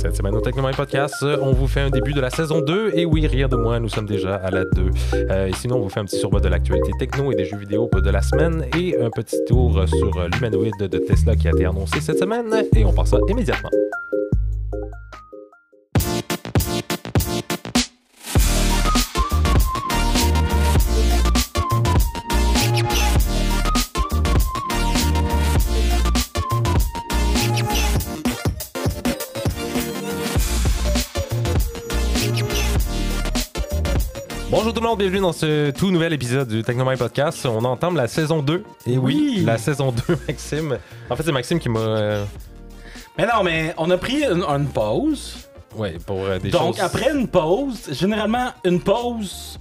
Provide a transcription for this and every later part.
Cette semaine au Technomine Podcast, on vous fait un début de la saison 2. Et oui, rien de moins, nous sommes déjà à la 2. Euh, et sinon, on vous fait un petit survol de l'actualité techno et des jeux vidéo de la semaine et un petit tour sur l'humanoïde de Tesla qui a été annoncé cette semaine. Et on passe ça immédiatement. Bonjour tout le monde, bienvenue dans ce tout nouvel épisode du Technomine Podcast. On entame la saison 2. Et oui, la saison 2, Maxime. En fait, c'est Maxime qui m'a. euh, Mais non, mais on a pris une, une pause. Ouais, pour euh, des Donc, choses. après une pause, généralement, une pause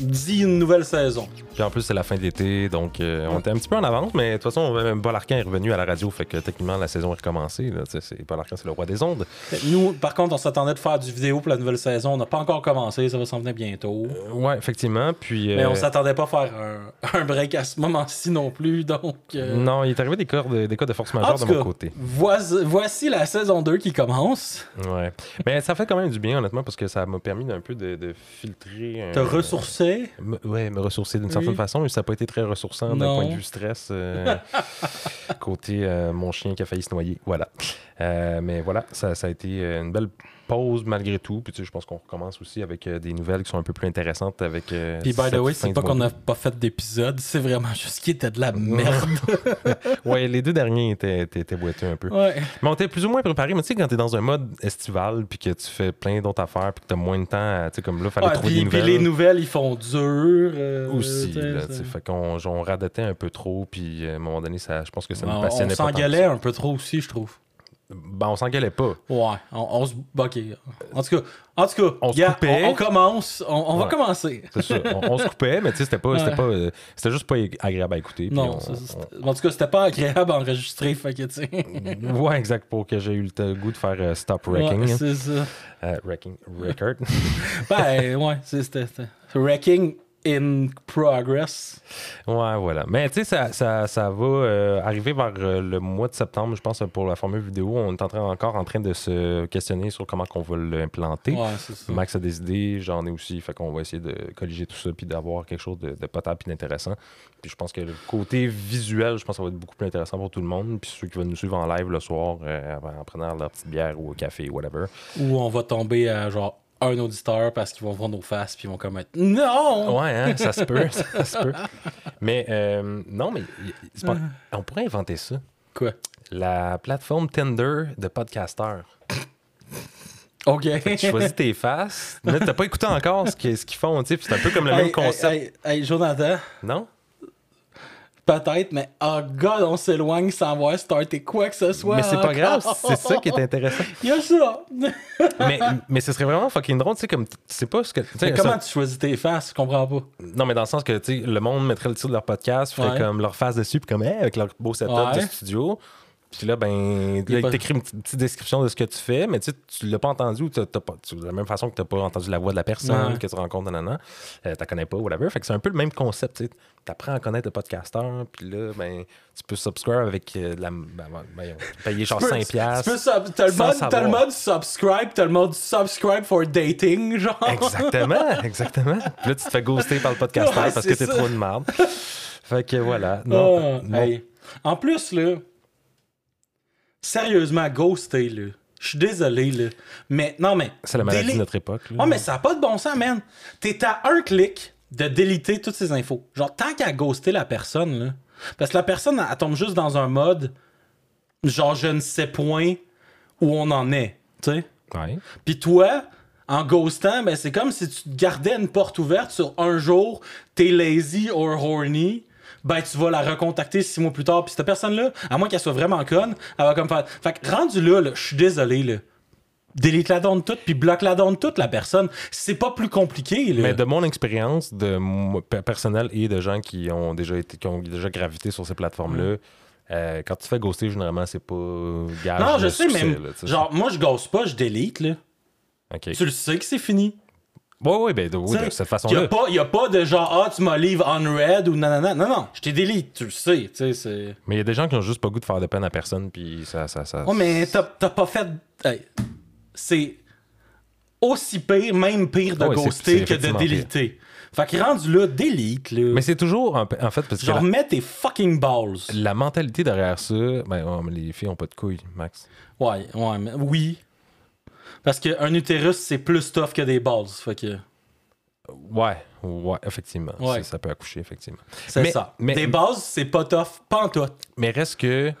dit une nouvelle saison. Puis en plus, c'est la fin de l'été, donc euh, on était un petit peu en avance, mais de toute façon, même Paul Arcand est revenu à la radio, fait que techniquement, la saison est recommencée. Là, c'est- Paul Arcand, c'est le roi des ondes. Nous, par contre, on s'attendait de faire du vidéo pour la nouvelle saison. On n'a pas encore commencé, ça va s'en venir bientôt. Euh, ouais, effectivement. Puis. Mais euh, on s'attendait pas à faire un, un break à ce moment-ci non plus, donc... euh, Non, il est arrivé des cas de, des cas de force En majeure de mon cas, côté. voici, voici la saison 2 qui commence. Ouais. Mais ça fait quand même du bien, honnêtement, parce que ça m'a permis d'un peu de, de filtrer. Te euh, ressourcer. ouais, me ressourcer d'une Oui. Certaine façon, mais ça n'a pas été très ressourçant d'un point de vue stress. euh, côté euh, mon chien qui a failli se noyer. Voilà. Euh, mais voilà, ça, ça a été une belle pause malgré tout. Puis tu sais, je pense qu'on recommence aussi avec euh, des nouvelles qui sont un peu plus intéressantes avec. euh, Puis, by the way, c'est pas qu'on n'a pas fait d'épisode, c'est vraiment juste qu'il était de la merde. Ouais, les deux derniers étaient, étaient, étaient boiteux un peu. ouais. Mais on était plus ou moins préparé. Mais tu sais, quand t'es dans un mode estival, puis que tu fais plein d'autres affaires, puis que t'as moins de temps, tu sais, comme là, fallait Ouais, trouver puis, des puis les nouvelles, ils font dur. euh, aussi, là, fait qu'on on radotait un peu trop, puis euh, à un moment donné, ça, je pense que ça nous on, passionnait on pas. s'engueulait ça. un peu trop aussi, je trouve. Ben, on s'engueulait pas. Ouais, on, on se. Ok. En tout cas, en tout cas On se coupait. on, on commence. On, on va commencer. C'est ça. On, se coupait, mais tu sais, c'était pas, c'était pas, euh, c'était juste pas agréable à écouter. Non, en tout cas, c'était pas agréable à enregistrer, fait que tu sais. Ouais, exact, pour que j'ai eu le goût de faire euh, Stop Wrecking. Ouais, c'est ça. Euh, wrecking Record. Ben, ouais, c'était- Wrecking in progress. ouais, voilà. Mais tu sais, ça, ça, ça va euh, arriver vers euh, le mois de septembre, je pense, pour la formule vidéo. On est en train, encore en train de se questionner sur comment qu'on va l'implanter. Ouais. Max a des idées, j'en ai aussi. Fait qu'on va essayer de colliger tout ça puis d'avoir quelque chose de, de potable et d'intéressant. Puis je pense que le côté visuel, je pense que ça va être beaucoup plus intéressant pour tout le monde. Puis ceux qui vont nous suivre en live le soir, euh, en prenant leur petite bière ou au café, whatever. Ou on va tomber à genre un auditeur parce qu'ils vont voir nos faces puis ils vont comme être Non! Ouais, hein, ça se peut, ça se peut. Mais euh, non, mais pas- on pourrait inventer ça. Quoi? La plateforme Tinder de podcasteurs. Ok. Tu choisis tes faces. Mais t'as pas écouté encore ce qu'ils font. tu sais, C'est un peu comme le Hey, même concept. Hey, Jonathan, Non? Peut-être, mais oh god, on s'éloigne sans avoir starté quoi que ce soit. Mais c'est pas encore. grave, c'est ça qui est intéressant. Il y a ça. mais, mais ce serait vraiment fucking drôle, tu sais, comme tu sais pas ce que. tu sais, Mais ça- comment tu choisis tes faces? Je comprends pas? Non, mais dans le sens que, tu sais, le monde mettrait le titre de leur podcast, ferait Ouais. comme leur face dessus, puis comme, hey, avec leur beau setup Ouais. de studio. Puis là, ben, Il pas- il t'écrit une petite, description de ce que tu fais, mais tu tu l'as pas entendu ou t'as t'as pas, tu- de la même façon que t'as pas entendu la voix de la personne Ouais. que tu rencontres, nanana, euh, t'as connais pas, whatever. Fait que c'est un peu le même concept, tu sais. T'apprends à connaître le podcasteur, puis là, ben, tu peux subscribe avec euh, de la. Ben, ben, payer genre Tu peux- 5$. tu peux sub- T'as le, mode- t'as le savoir. mode subscribe, t'as le mode subscribe for dating, genre. Exactement, exactement. Puis là, tu te fais ghoster par le podcasteur Ouais, parce que t'es ça. trop une merde. Fait que voilà. Non, non. hey. En plus, là, sérieusement, ghosté, là. Je suis désolé, là. Mais, non, mais. C'est la maladie délai- de notre époque. là. Ouais, mais ça n'a pas de bon sens, man. T'es à un clic de déliter toutes ces infos. Genre, tant qu'à ghoster la personne, là. Parce que la personne, elle tombe juste dans un mode, genre, je ne sais point où on en est, tu sais. Ouais. Puis toi, en ghostant, ben, c'est comme si tu gardais une porte ouverte sur un jour, t'es lazy or horny, ben tu vas la recontacter six mois plus tard. Puis cette personne-là, à moins qu'elle soit vraiment conne, elle va comme faire. Fait que rendu là, là, je suis désolé, là. Délite la donne toute, puis bloque la donne toute, la personne. C'est pas plus compliqué, là. Mais de mon expérience de personnelle et de gens qui ont déjà été qui ont déjà gravité sur ces plateformes-là, euh, quand tu fais ghoster, généralement, c'est pas gage non, je sais, succès, mais là, genre, moi, je ghost pas, je délite, là. Tu le sais que c'est fini. Ouais, ouais, ben, de, oui, cette façon-là. pas, y a pas de genre, ah, tu m'as leave unread ou nanana. Non, non, je t'ai délite, tu le sais, c'est. Mais il y a des gens qui ont juste pas goût de faire de peine à personne, puis ça. ça, ça... Oh, mais t'as t'as pas fait. Hey, c'est aussi pire, même pire de c'est- ghoster c'est que de pire. déliter. Fait que rendu là, délite, là. Mais c'est toujours, en, en fait, parce que Genre, la, mets tes fucking balls. la mentalité derrière ça, ben, oh, les filles ont pas de couilles, Max. Ouais, ouais, mais oui. Parce qu'un utérus, c'est plus tough que des balls. Fait que Ouais, ouais, effectivement. Ouais. Ça, peut accoucher, effectivement. c'est ça. mais- des balls, c'est pas tough, pas en tout. Mais reste que.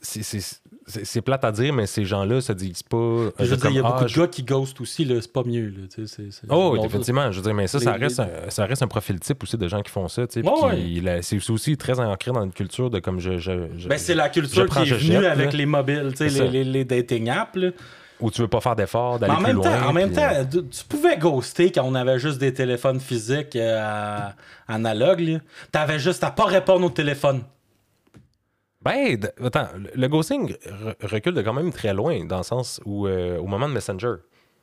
c'est- plate à dire, mais ces gens-là se disent pas. Je veux dire, il y a beaucoup ah, de je- gars qui ghostent aussi. C'est pas mieux, là. Oh, oui, effectivement. Je veux dire, mais ça, ça, les- reste un, ça reste un profil type aussi de gens qui font ça. Ouais, C'est aussi très ancré dans une culture de comme je. je, je- Ben, c'est la culture qui est venue avec là. les mobiles, les, les, les dating apps, là. Où tu veux pas faire d'efforts, Mais d'aller en plus même loin. temps, en même puis, euh, temps, tu tu pouvais ghoster quand on avait juste des téléphones physiques euh, analogues. là. T'avais juste à pas répondre au téléphone. Ben, attends, le- ghosting re- recule de quand même très loin, dans le sens où, euh, au moment de Messenger.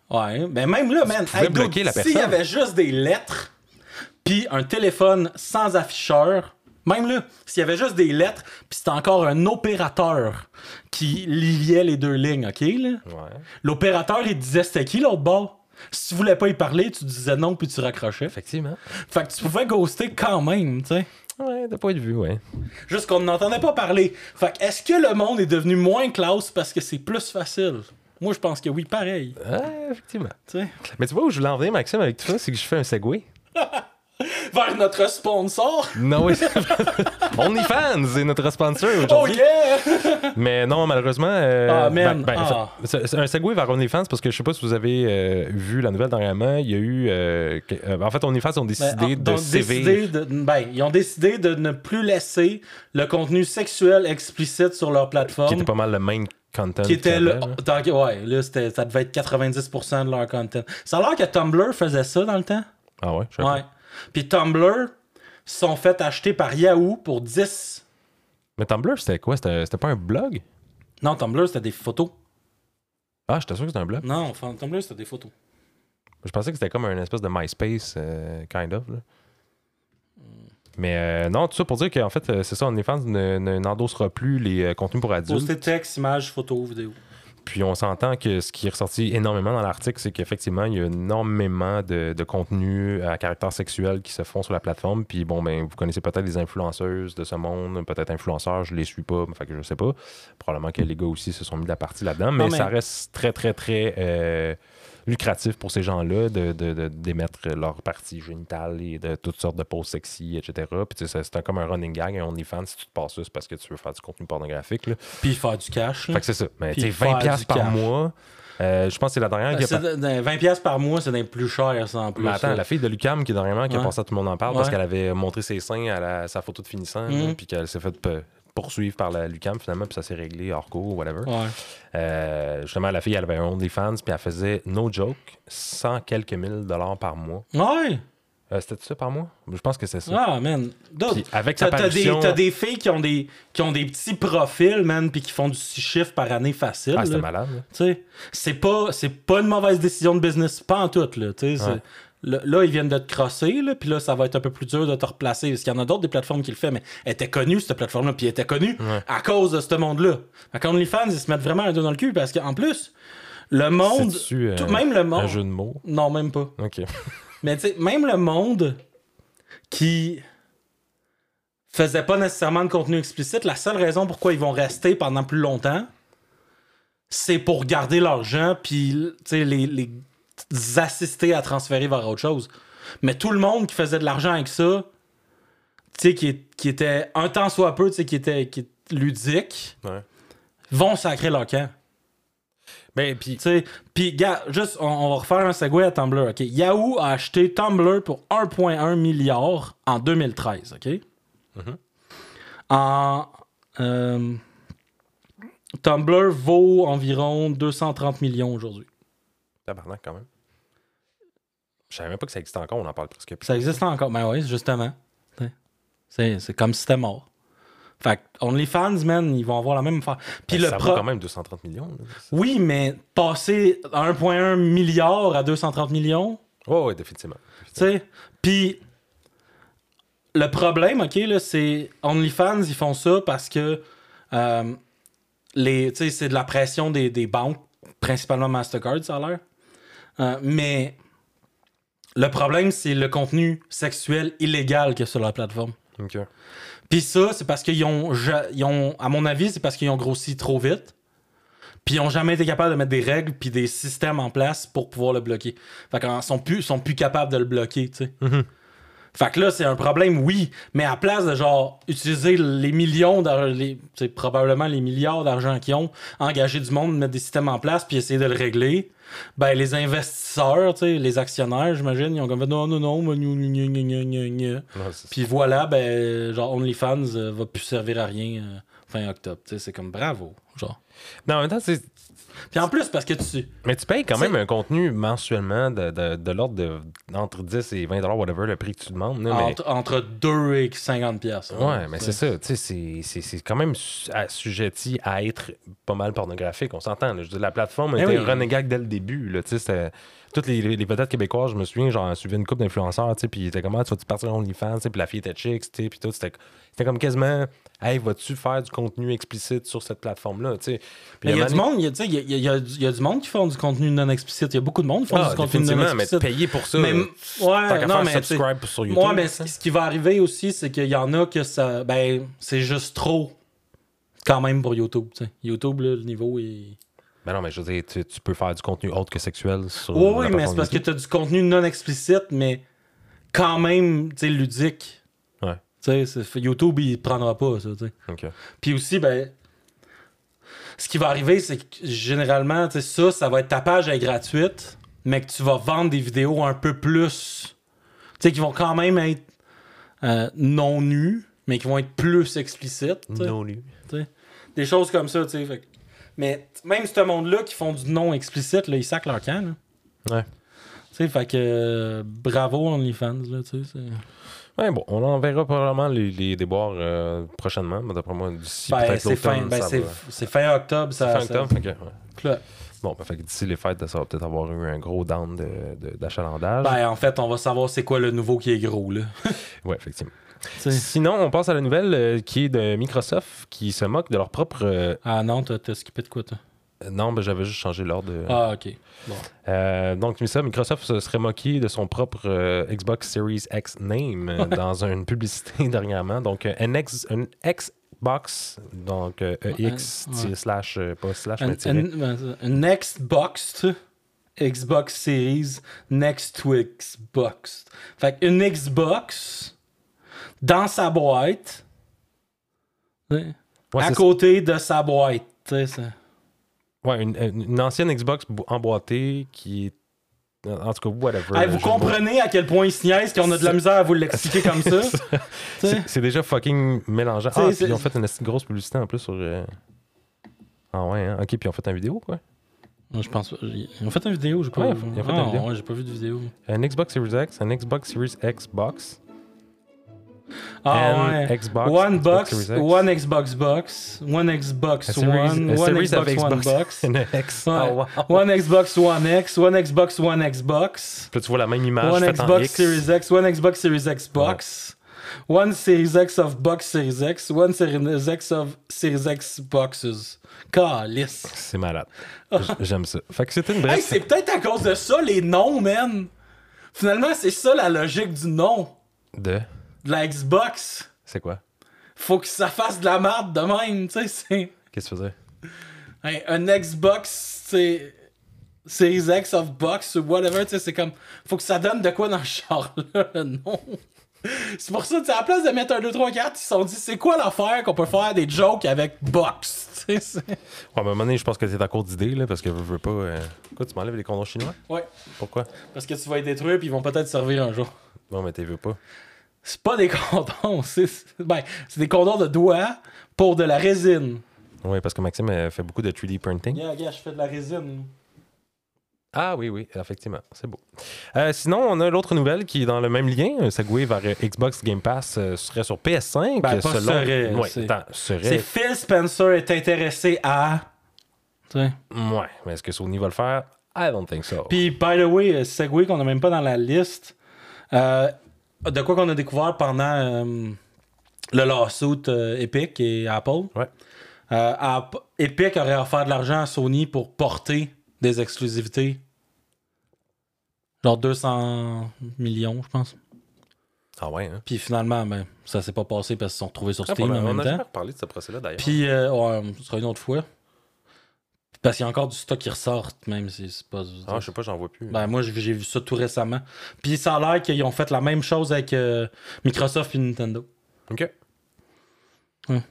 Ouais, mais même là, man, pouvais bloquer la s'il y avait juste des lettres, puis un téléphone sans afficheur, même là, s'il y avait juste des lettres, puis c'était encore un opérateur qui liait les deux lignes, OK, là? Ouais. L'opérateur, il disait c'était qui l'autre bord? Si tu voulais pas y parler, tu disais non, puis tu raccrochais. Effectivement. Fait que tu pouvais ghoster quand même, tu sais. Ouais, de point de vue, ouais. Juste qu'on n'entendait pas parler. Fait que est-ce que le monde est devenu moins classe parce que c'est plus facile? Moi, je pense que oui, pareil. Ouais, effectivement. Mais tu vois où je voulais en venir, Maxime, avec tout ça, c'est que je fais un segway. Vers notre sponsor. Non, oui. OnlyFans est notre sponsor Oh aujourd'hui. yeah! Mais non, malheureusement. euh, Ah, man. ben- ben, Ah. c'est un segway vers OnlyFans parce que je sais pas si vous avez euh, vu la nouvelle dernièrement. Il y a eu. euh, en fait, OnlyFans ont décidé Ben, de décidé ben, ils ont décidé de ne plus laisser le contenu sexuel explicite sur leur plateforme. Qui était pas mal le main content. qui était le. ouais, là, ça devait être 90% de leur content. Ça a l'air que Tumblr faisait ça dans le temps. Ah ouais, je sais Ouais. Puis Tumblr sont fait acheter par Yahoo pour 10. Mais Tumblr, c'était quoi? C'était pas un blog? Non, Tumblr, c'était des photos. Ah, j'étais sûr que c'était un blog. Non, enfin, Tumblr, c'était des photos. Je pensais que c'était comme un espèce de MySpace, euh, kind of. là. Mais euh, non, tout ça pour dire qu'en fait, euh, c'est ça, OnlyFans ne- ne- n'endossera plus les euh, contenus pour adultes. Poster texte, images, photos, vidéos. Puis on s'entend que ce qui est ressorti énormément dans l'article, c'est qu'effectivement, il y a énormément de, de contenus à caractère sexuel qui se font sur la plateforme. Puis bon, ben, vous connaissez peut-être les influenceuses de ce monde, peut-être influenceurs, je les suis pas, fait que je sais pas. Probablement que les gars aussi se sont mis de la partie là-dedans, mais- ça reste très, très, très euh, lucratif pour ces gens-là de, de- de- d'émettre leur partie génitale et de toutes sortes de poses sexy, etc. Puis tu sais, c'est, comme un running gag, un OnlyFans, si tu te passes ça, c'est parce que tu veux faire du contenu pornographique. Là. Puis faire du cash. là. Fait que c'est ça. Mais tu sais, faire 20$ piastres du par cash. mois. euh, je pense que c'est la dernière Ben, qui a c'est pas- de- de- 20$ piastres par mois, c'est des plus cher, ça, en plus. Mais attends, la fille de Lucam qui dernièrement qui a passé à tout le monde en parle parce qu'elle avait montré ses seins à la- sa photo de finissant, là, Mhm. puis qu'elle s'est fait poursuivre par la Lucam finalement, puis ça s'est réglé hors cours, whatever. Ouais. Euh, justement, la fille, elle avait un OnlyFans, puis elle faisait, no joke, 100 quelques mille dollars par mois. Ouais. Euh, C'était ça par mois? Je pense que c'est ça. Ah, man. Puis avec sa T'as t'as des, des filles qui ont des, qui ont des petits profils, man, puis qui font du 6 chiffres par année facile. Ah, c'était là. malade. là. Tu sais, c'est pas, c'est pas une mauvaise décision de business, pas en tout, là. tu sais, c'est- Ouais. Là, là, ils viennent de te crosser, là, puis là, ça va être un peu plus dur de te replacer. Parce qu'il y en a d'autres des plateformes qui le font, mais elle était connue, cette plateforme-là, puis elle était connue Ouais. à cause de ce monde-là. Fait qu'OnlyFans, ils se mettent vraiment un dos dans le cul, parce qu'en plus, le monde. C'est-tu, euh, tout- même le monde. Un jeu de mots? Non, même pas. OK. Mais tu sais, même le monde qui faisait pas nécessairement de contenu explicite, la seule raison pourquoi ils vont rester pendant plus longtemps, c'est pour garder l'argent puis tu sais, les, les assister à transférer vers autre chose. Mais tout le monde qui faisait de l'argent avec ça, tu sais, qui, était un temps soit peu, tu sais, qui était qui ludique, Ouais. vont sacrer leur camp. Ben, puis... Puis, gars, juste, on, on va refaire un segue à Tumblr, OK? Yahoo a acheté Tumblr pour 1,1 milliard en 2013, OK? Mhm. En... euh, Tumblr vaut environ 230 millions aujourd'hui. Tabarnak, quand même. Je savais même pas que ça existait encore, on en parle presque plus. Ça existe encore. Ben oui, justement. C'est c'est comme si c'était mort. Fait que OnlyFans, man, ils vont avoir la même affaire. Puis Ben, le ça vaut quand même 230 millions. là. Oui, mais passer à 1,1 milliard à 230 millions, Ouais, ouais, définitivement. Tu sais, puis le problème, OK, là, c'est OnlyFans, ils font ça parce que euh, les, c'est de la pression des, des banques principalement Mastercard, ça a l'air. Euh, mais le problème, c'est le contenu sexuel illégal qu'il y a sur la plateforme. Ok. Puis ça, c'est parce qu'ils ont, ja- ils ont, à mon avis, c'est parce qu'ils ont grossi trop vite. Puis ils ont jamais été capables de mettre des règles puis des systèmes en place pour pouvoir le bloquer. Fait qu'ils sont plus, sont plus capables de le bloquer, tu sais. Mhm. Fait que là, c'est un problème, oui, mais à place de genre utiliser les millions c'est probablement les milliards d'argent qu'ils ont, engager du monde, mettre des systèmes en place puis essayer de le régler, ben les investisseurs, les actionnaires, j'imagine, ils ont comme fait non, non, non, mais Puis voilà, ben, genre, OnlyFans euh, va plus servir à rien euh, fin octobre. C'est comme bravo. Genre. Non, en même temps, c'est. Puis en plus, parce que tu. Mais tu payes quand même un contenu mensuellement de, de, de l'ordre de entre 10 et 20 whatever, le prix que tu demandes. là, mais... Entre, entre 2 et 50 pièces. Ouais, mais c'est ça. Tu sais, c'est- quand même su- assujetti à être pas mal pornographique. On s'entend. là. Je veux dire, la plateforme Eh était oui. dès le début. Là, tu sais, toutes les, les, les vedettes québécoises, je me souviens, genre, suivi une couple d'influenceurs, tu sais, puis ils étaient comme, Ah, tu vas-tu partir en OnlyFans, tu sais, puis la fille était chic, tu sais, puis tout. C'était comme quasiment, hey, vas-tu faire du contenu explicite sur cette plateforme-là, tu sais? Il y y a, tu sais, il y a, y a- y a du monde qui font du contenu non explicite. Il y a beaucoup de monde qui font donné- du Ah, contenu non définitivement, mais explicite. payer pour ça. Mais, ouais, non, mais. subscribe sur YouTube. Moi, mais ce qui va arriver aussi, c'est qu'il y en a que ça. Ben, c'est juste trop. Quand même pour YouTube. tu sais. YouTube, là, le niveau est. Ben non, mais je veux dire, tu, tu peux faire du contenu autre que sexuel sur. Oui, oui, mais c'est parce que tu as du contenu non explicite, mais quand même, tu sais, ludique. Ouais. Tu sais, c'est- YouTube, il prendra pas ça, tu sais. Ok. Puis aussi, ben, ce qui va arriver, c'est que généralement, tu sais, ça, ça va être ta page est gratuite, mais que tu vas vendre des vidéos un peu plus. Tu sais, qui vont quand même être euh, non nues, mais qui vont être plus explicites. Non, lui. tu sais. Des choses comme ça, tu sais. fait Mais même ce monde-là qui font du non explicite, là, ils sacent leur camp, là. Ouais. Tu sais, fait que euh, bravo OnlyFans, là, tu sais. c'est- Ouais, bon, on en verra probablement les, les déboires euh, prochainement, mais d'après moi, d'ici Ben, peut-être c'est fin, ben, ça c'est, va. c'est fin octobre, C'est ça. fin octobre, ouais. Là, Bon, ben, fait que d'ici les fêtes, ça va peut-être avoir eu un gros down de- de- d'achalandage. Ben, en fait, on va savoir c'est quoi le nouveau qui est gros, là. ouais, effectivement. Sinon, on passe à la nouvelle euh, qui est de Microsoft qui se moque de leur propre. euh, Ah non, t'as, t'as skippé de quoi, toi? non, ben, j'avais juste changé l'ordre. de- Ah, ok. Bon. Euh, donc, mais ça, Microsoft se serait moqué de son propre euh, Xbox Series X name euh, dans une publicité dernièrement. Donc, euh, un, X, un Xbox, donc euh, EX Ouais, ouais. slash, euh, pas slash, mais tiré. un- un- un next box, tu sais? Xbox Series next to Xbox. Fait qu'une Xbox dans sa boîte, Ouais, à côté de sa boîte. tu sais, ça. ouais, une, une ancienne Xbox bo- emboîtée qui est. En tout cas, whatever. Hey, vous Je- comprenez à quel point ils se niaisent qu'on a de la misère à vous l'expliquer comme ça? C'est déjà fucking mélangeant. Ah, puis ils ont fait une grosse publicité en plus sur. euh, Ah ouais, hein? ok, puis ils ont fait une vidéo, quoi. Je pense pas. Ils ont fait une vidéo, j'ai pas Ouais, vu. ils ont fait une Ah, vidéo. ouais, j'ai pas vu de vidéo. Un Xbox Series X, un Xbox Series X box, Ah and ouais. Xbox, One Xbox box, one Xbox box, one Xbox series- One, one Xbox One Xbox. box, X. Ouais. Oh, wow. one Xbox One X, one Xbox One Xbox, Puis là, tu vois la même image one en Xbox X. Series X, one Xbox Series X box, one Series X of Box Series X, one Series X of Series X boxes. Calice. C'est malade. J'aime ça. Fait que c'était une brève. Hey, c'est peut-être à cause de ça les noms, man. Finalement, c'est ça la logique du nom de? De la Xbox. C'est quoi? Faut que ça fasse de la merde de même, tu sais. c'est- Qu'est-ce que tu faisais? Hey, un Xbox, c'est. Series X of Box ou whatever, tu sais, c'est comme. Faut que ça donne de quoi dans le char, là, le nom. C'est pour ça, tu sais, à la place de mettre un 2, 3, 4, ils se sont dit, c'est quoi l'affaire qu'on peut faire des jokes avec Box, tu sais. c'est- Ouais, mais à un moment donné, je pense que t'es à court d'idées, là, parce que je veux pas. euh, Quoi, tu m'enlèves les condoms chinois? Ouais. Pourquoi? Parce que tu vas les détruire, puis ils vont peut-être servir un jour. Non, mais t'es veux pas. C'est pas des condoms, c'est. Ben, c'est des condoms de doigts pour de la résine. Oui, parce que Maxime fait beaucoup de 3D printing. Yeah, yeah, je fais de la résine. Ah oui, oui, effectivement. C'est beau. Euh, sinon, on a l'autre nouvelle qui est dans le même lien. Un segue vers euh, Xbox Game Pass euh, serait sur PS5. Ben, pas serait, Ouais, C'est serait. Phil Spencer est intéressé à. Tu sais. Ouais, mais est-ce que Sony va le faire? I don't think so. Puis, by the way, Segway qu'on n'a même pas dans la liste, euh, de quoi qu'on a découvert pendant euh, le lawsuit euh, Epic et Apple? Ouais. Euh, Epic aurait offert de l'argent à Sony pour porter des exclusivités. Genre 200 millions, je pense. Ah ouais, hein? Puis finalement, ben, ça s'est pas passé parce qu'ils se sont retrouvés sur Ah, Steam on a- en on même a temps. jamais reparlé de ce procès-là d'ailleurs. Puis, euh, ouais, ce sera une autre fois. Parce qu'il y a encore du stock qui ressort, même si c'est pas. Ah, je sais pas, j'en vois plus. Ben, moi, j'ai vu ça tout récemment. Puis ça a l'air qu'ils ont fait la même chose avec euh, Microsoft et Nintendo. Ok. Ouais.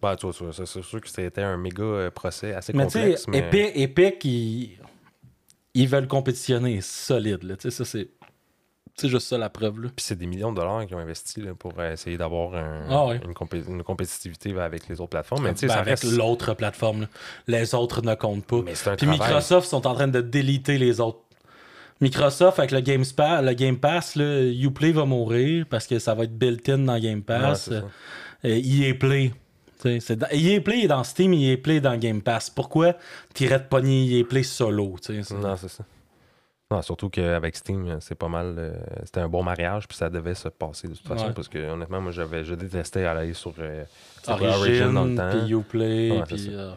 Bah, tu vois, tu c'est sûr que c'était un méga euh, procès assez Mais tu sais, complexe. mais... Epic, Epic, ils, ils veulent compétitionner solide. Là. Tu sais, ça, c'est. C'est juste ça la preuve. Là. Puis c'est des millions de dollars qu'ils ont investi là, pour euh, essayer d'avoir un- Ah ouais. une, compé- une compétitivité avec les autres plateformes. Mais Ben, ça avec reste. l'autre plateforme. là. Les autres ne comptent pas. Mais un Puis travail. Microsoft sont en train de déliter les autres. Microsoft, avec le Game, Spa- le Game Pass, là, Uplay va mourir parce que ça va être built-in dans Game Ouais, Pass. ça. Euh, EA Play. C'est dans- EA Play est dans Steam, EA Play est dans Game Pass. Pourquoi t'irais de pogner EA Play solo? Non, c'est ça. Non, surtout qu'avec Steam, c'est pas mal. euh, c'était un bon mariage, puis ça devait se passer de toute façon. Ouais. Parce que honnêtement, moi, j'avais, je détestais aller sur euh, Origin, dans le temps. puis Uplay, Ouais, puis... euh,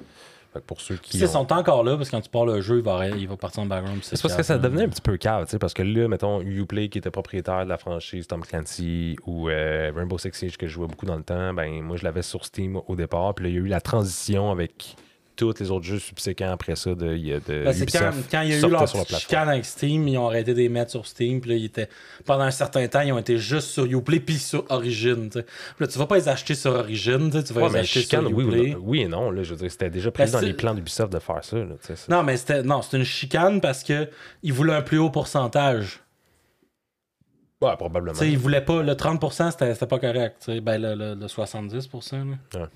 pour ceux qui. Ils ont- sont encore là parce que quand tu parles le jeu, il va, il va partir en background. C'est parce que ça devenait un petit peu cave, tu sais, parce que là, mettons, Uplay qui était propriétaire de la franchise Tom Clancy ou euh, Rainbow Six Siege que je jouais beaucoup dans le temps, ben moi je l'avais sur Steam au départ, puis là il y a eu la transition avec tous les autres jeux subséquents après ça de, il y a de Ben, quand, quand il y a eu leur chicane avec Steam, ils ont arrêté de les mettre sur Steam. Puis là, ils étaient, pendant un certain temps, ils ont été juste sur Uplay puis sur Origin. Puis Là, tu vas pas les acheter sur Origin, tu vas Ouais, les acheter chicane, sur oui, Uplay. ou- oui et non, là, je veux dire, c'était déjà Ben, dans les plans d'Ubisoft de faire ça, là. Non, mais c'était une chicane parce que ils voulaient un plus haut pourcentage. Ouais, probablement. Ils voulaient pas. Le 30%, c'était pas correct. Ben, le, le- le 70%. là. Ouais.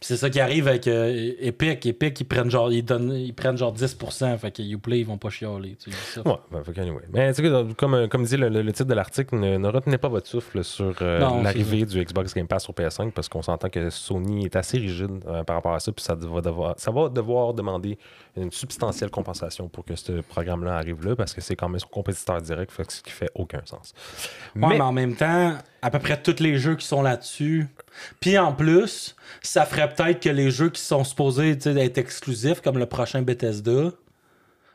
Puis c'est ça qui arrive avec euh, Epic. Epic, ils prennent genre, ils donnent, ils prennent genre 10%. Fait que Uplay, ils vont pas chialer. tu sais, ça. Ouais, ben, fait qu'anyway. Mais tu sais, comme, euh, comme dit le, le- titre de l'article, ne, ne retenez pas votre souffle sur euh, l'arrivée du Xbox Game Pass sur PS5 parce qu'on s'entend que Sony est assez rigide euh, par rapport à ça, puis ça va, devoir, ça va devoir demander une substantielle compensation pour que ce programme-là arrive là parce que c'est quand même son compétiteur direct, fait ce qui fait aucun sens. Ouais, mais... mais, en même temps, à peu près tous les jeux qui sont là-dessus. Puis en plus, ça ferait peut-être que les jeux qui sont supposés être exclusifs, comme le prochain Bethesda,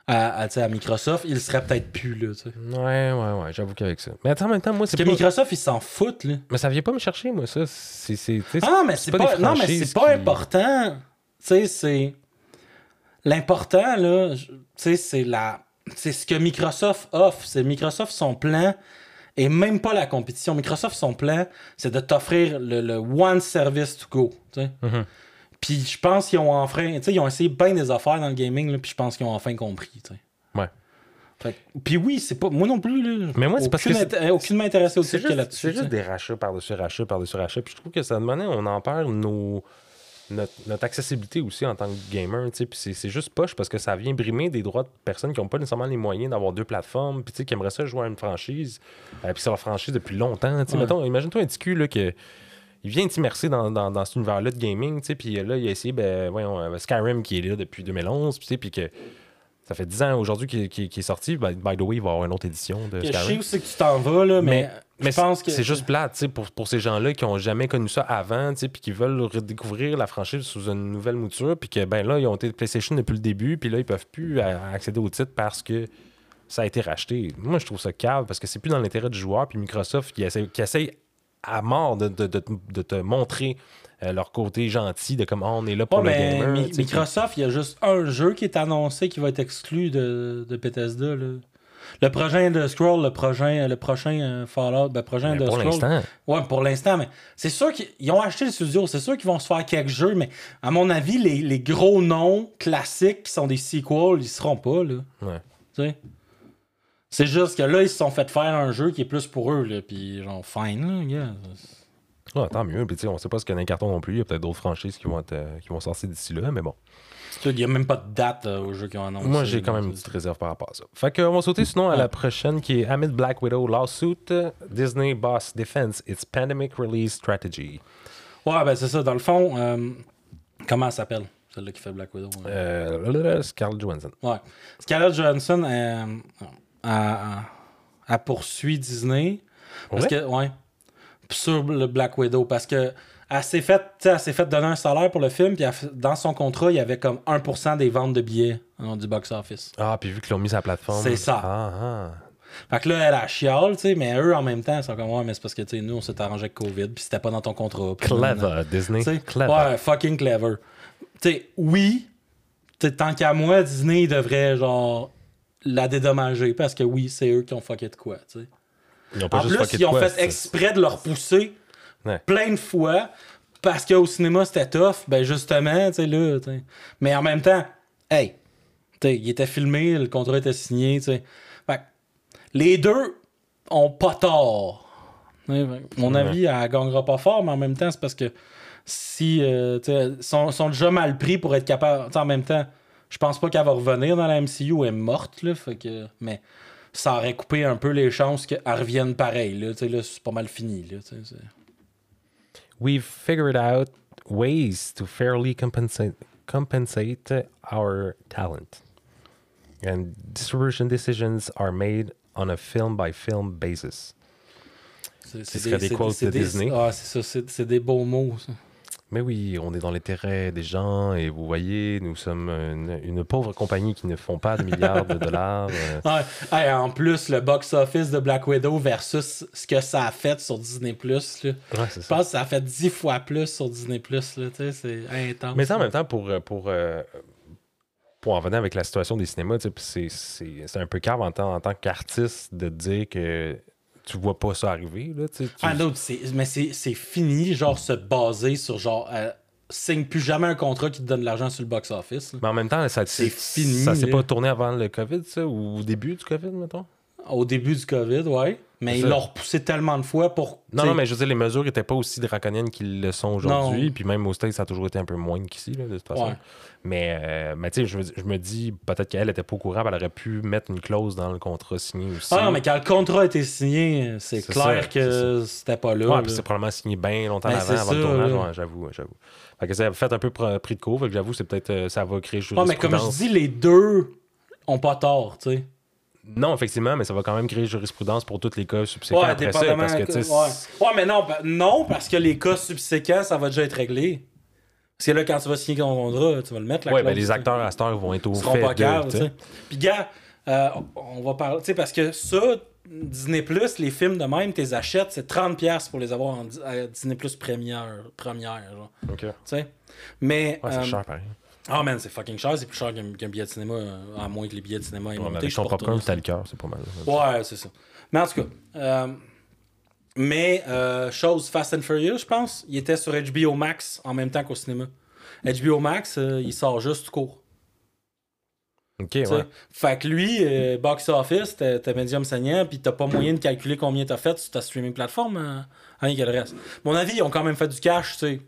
à, Microsoft, ils seraient peut-être plus là. ouais, ouais, ouais, j'avoue qu'avec ça. Mais attends, en même temps, moi, c'est Parce que pas... Microsoft, ils s'en foutent. Là. Mais ça vient pas me chercher, moi, ça. C'est, Ah, mais c'est pas pas, non, mais c'est pas qui- important. Tu sais, c'est. L'important, là, tu sais, c'est la. C'est ce que Microsoft offre. C'est Microsoft, son plan, et même pas la compétition. Microsoft, son plan, c'est de t'offrir le, le one service to go. Mhm. Puis je pense qu'ils ont enfin. Tu sais, ils ont essayé bien des affaires dans le gaming, là, puis je pense qu'ils ont enfin compris. Ouais. Que- puis oui, c'est pas. Moi non plus, là. Mais moi, c'est parce que aucunement intéressé au juste, là-dessus. c'est juste des rachats par-dessus rachats par-dessus rachats. Puis je trouve que ça demande, on en perd nos, notre, notre accessibilité aussi en tant que gamer. Puis c'est, juste poche parce que ça vient brimer des droits de personnes qui n'ont pas nécessairement les moyens d'avoir deux plateformes. Puis tu sais, qui aimeraient ça jouer à une franchise. euh, puis c'est leur franchise depuis longtemps. Ouais. Mettons, imagine-toi un petit cul là, que. Il vient t'immerser dans, dans, dans cet univers-là de gaming, puis là, il a essayé, ben, voyons, euh, Skyrim qui est là depuis 2011, puis que ça fait 10 ans aujourd'hui qu'il, est sorti. By, by the way, il va y avoir une autre édition de Je sais Skyrim. où c'est que tu t'en vas, là, mais, Mais je pense que. c'est juste plate, tu sais, pour, pour ces gens-là qui ont jamais connu ça avant, tu sais, puis qui veulent redécouvrir la franchise sous une nouvelle mouture, puis que, ben là, ils ont été PlayStation depuis le début, puis là, ils peuvent plus accéder au titre parce que ça a été racheté. Moi, je trouve ça cave parce que c'est plus dans l'intérêt du joueur, puis Microsoft qui essaie, qui essaie à mort de, de- de- de te montrer euh, leur côté gentil, de comment on est là pour Ouais, le mais gamer. Mi- Microsoft, il y a juste un jeu qui est annoncé qui va être exclu de, de Bethesda. Là. Le prochain de Scroll, le prochain, le prochain euh, Fallout, ben, prochain mais de pour l'instant, Ouais, pour l'instant, mais c'est sûr qu'ils ont acheté le studio, c'est sûr qu'ils vont se faire quelques jeux, mais à mon avis, les, les gros noms classiques qui sont des sequels, ils seront pas, là. ouais. Tu sais? C'est juste que là, ils se sont fait faire un jeu qui est plus pour eux, là, puis genre, fine, là, gars. Ah, tant mieux. Puis, tu sais, on sait pas ce qu'il y a dans les cartons non plus. Il y a peut-être d'autres franchises qui vont, être, euh, qui vont sortir d'ici là, mais bon. Il n'y a même pas de date euh, au jeu qu'ils ont annoncé. Moi, j'ai quand même une petite réserve par rapport à ça. Fait que, on va sauter sinon à Ouais. la prochaine qui est Amid Black Widow Lawsuit. Disney Boss Defense its Pandemic Release Strategy. Ouais, ben c'est ça. Dans le fond, euh, comment elle s'appelle Celle-là qui fait Black Widow? Euh, Scarlett Johansson. Ouais. Scarlett Johansson, elle, elle- elle poursuit Disney. Parce Ouais? que, ouais. Sur le Black Widow. Parce que elle s'est fait, tu sais, elle s'est fait donner un salaire pour le film, puis elle dans son contrat, il y avait comme 1% des ventes de billets hein, du box-office. Ah, puis vu qu'ils l'ont mis sur la plateforme. C'est ça. Ah, ah. Fait que là, elle a chiale, tu sais, mais eux, en même temps, ils sont comme, ouais, mais c'est parce que, tu sais, nous, on s'est arrangé avec COVID, puis c'était pas dans ton contrat. Clever, Disney. Clever. Ouais, fucking clever. Tu sais, oui, tant qu'à moi, Disney devrait, genre, la dédommager, parce que oui, c'est eux qui ont fucké de quoi, tu sais. Ils ont pas En plus, ils ont fait exprès de leur pousser Ouais. plein de fois parce qu'au cinéma c'était tough. Ben justement, tu sais, là. Mais en même temps, hey, il était filmé, le contrat était signé, tu sais. Les deux ont pas tort. Mon Ouais. avis, elle gagnera pas fort, mais en même temps, c'est parce que si. euh, tu sais, sont, sont déjà mal pris pour être capable. tu sais, En même temps, je pense pas qu'elle va revenir dans la MCU, elle est morte, là. Fait que. Mais ça aurait coupé un peu les chances qu'elle revienne pareil. Là, Tu sais, là c'est pas mal fini. Là, tu sais, c'est- We've figured out ways to fairly compensate compensate our talent. And distribution decisions are made on a film by film basis. Ce serait des c'est quotes c'est de Disney. Ah, c'est ça, c'est des beaux mots. ça. Mais oui, on est dans l'intérêt des gens et vous voyez, nous sommes une, une pauvre compagnie qui ne font pas de milliards de dollars. euh. Hey, en plus, le box-office de Black Widow versus ce que ça a fait sur Disney+. Je Ouais, pense que ça a fait 10 fois plus sur Disney+. Sais, c'est intense. Mais ça, en même temps, pour, euh, pour, euh, pour en venir avec la situation des cinémas, c'est- un peu cave en tant, en tant qu'artiste de dire que tu vois pas ça arriver. Là, tu Ah non, mais c'est fini, genre, se baser sur genre. euh, signe plus jamais un contrat qui te donne de l'argent sur le box-office. Mais en même temps, ça C'est fini, Ça s'est pas tourné avant le COVID, ça, ou au début du COVID, mettons? Au début du COVID, ouais. Mais ils l'ont repoussé tellement de fois pour. Non, t'sais, non, mais je veux dire, les mesures n'étaient pas aussi draconiennes qu'ils le sont aujourd'hui. Puis même aux States, ça a toujours été un peu moins qu'ici, là, de toute façon. Ouais. Mais, euh, mais tu sais, je, me dis, peut-être qu'elle était pas au courant, elle aurait pu mettre une clause dans le contrat signé aussi. Ah non, mais quand le contrat a été signé, c'est clair ça, que c'était pas là. Ouais, là. puis c'est probablement signé bien longtemps Ben, avant, avant le tournage, ouais, j'avoue, j'avoue. Fait que ça a fait un peu pr- pris de fait que j'avoue, c'est peut-être, euh, ça va créer Ouais, mais comme je dis, les deux ont pas tort, tu sais. Non, effectivement, mais ça va quand même créer jurisprudence pour tous les cas subséquents Ouais, après ça, dépendamment. parce que, tu sais, ouais. ouais, mais non, ben, non, parce que les cas subséquents, ça va déjà être réglé. Parce que là, quand tu vas signer ton contrat, tu vas le mettre. La Ouais, ben les acteurs à cette heure vont être au fait pas caves. Puis, gars, euh, on va parler, tu sais, parce que ça, Disney Plus, les films de même, tu les achètes, c'est 30$ pour les avoir en à Disney Plus première, première, genre. Ok. Tu sais. Mais. Ouais, c'est euh, cher, pareil. Ah, man, c'est fucking cher. C'est plus cher qu'un billet de cinéma, euh, à moins que les billets de cinéma aient Ouais, monté. ton popcorn, t'as le cœur, c'est pas mal. Ouais, c'est ça. Mais en tout cas, euh, mais euh, chose Fast and Furious, je pense, il était sur HBO Max en même temps qu'au cinéma. HBO Max, euh, il sort juste court. Ok, ouais. Fait que lui, box office, t'as médium saignant, puis t'as pas moyen de calculer combien t'as fait sur ta streaming plateforme, rien que le reste. Mon avis, ils ont quand même fait du cash, tu sais.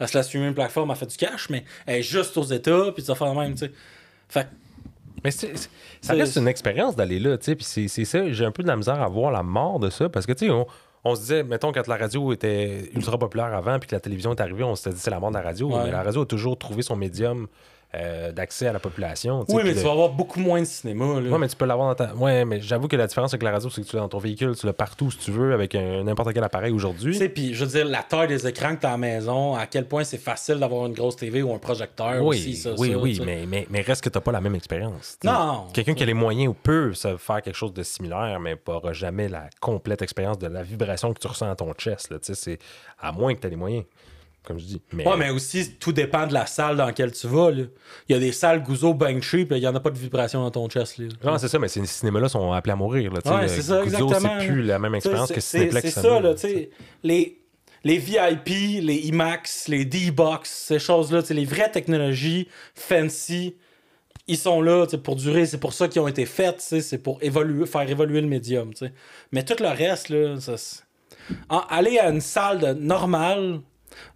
Parce que la streaming plateforme a fait du cash, mais elle est juste aux États, puis ça fait le même, tu sais. Fait Mais c'est- c'est- ça reste une expérience d'aller là, tu sais. Puis c'est- c'est ça, j'ai un peu de la misère à voir la mort de ça. Parce que, tu sais, on, on se disait, mettons, quand la radio était ultra populaire avant, puis que la télévision est arrivée, on s'était dit c'est la mort de la radio. Ouais. Mais la radio a toujours trouvé son médium euh, d'accès à la population. oui, mais tu le- vas avoir beaucoup moins de cinéma, là. Ouais, mais tu peux l'avoir dans ta. Ouais, mais j'avoue que la différence avec la radio, c'est que tu l'as dans ton véhicule, tu l'as partout si tu veux, avec n'importe quel appareil aujourd'hui. Tu sais, puis je veux dire, la taille des écrans que tu as à la maison, à quel point c'est facile d'avoir une grosse TV ou un projecteur Oui, aussi, ça, oui, ça, oui, mais, mais, mais reste que tu n'as pas la même expérience. Non. Quelqu'un qui a les moyens ou peut faire quelque chose de similaire, mais n'aura jamais la complète expérience de la vibration que tu ressens dans ton chest. Là, tu sais, c'est à moins que tu aies les moyens, comme je dis. Mais, Ouais, mais aussi, tout dépend de la salle dans laquelle tu vas. Là. Il y a des salles Gouzo bang cheap, il n'y en a pas de vibration dans ton chest. Là. Non, c'est ça, mais ces cinémas-là sont appelés à mourir. Là. Ouais, c'est ça, Guzzo, exactement, C'est plus la même expérience que Cineplex. C'est ça, là. Les, les VIP, les IMAX, les D-Box, ces choses-là, les vraies technologies fancy, ils sont là pour durer. C'est pour ça qu'ils ont été faites, c'est pour évoluer, faire évoluer le médium. Mais tout le reste, là, ça, c'est- En- aller à une salle de normale,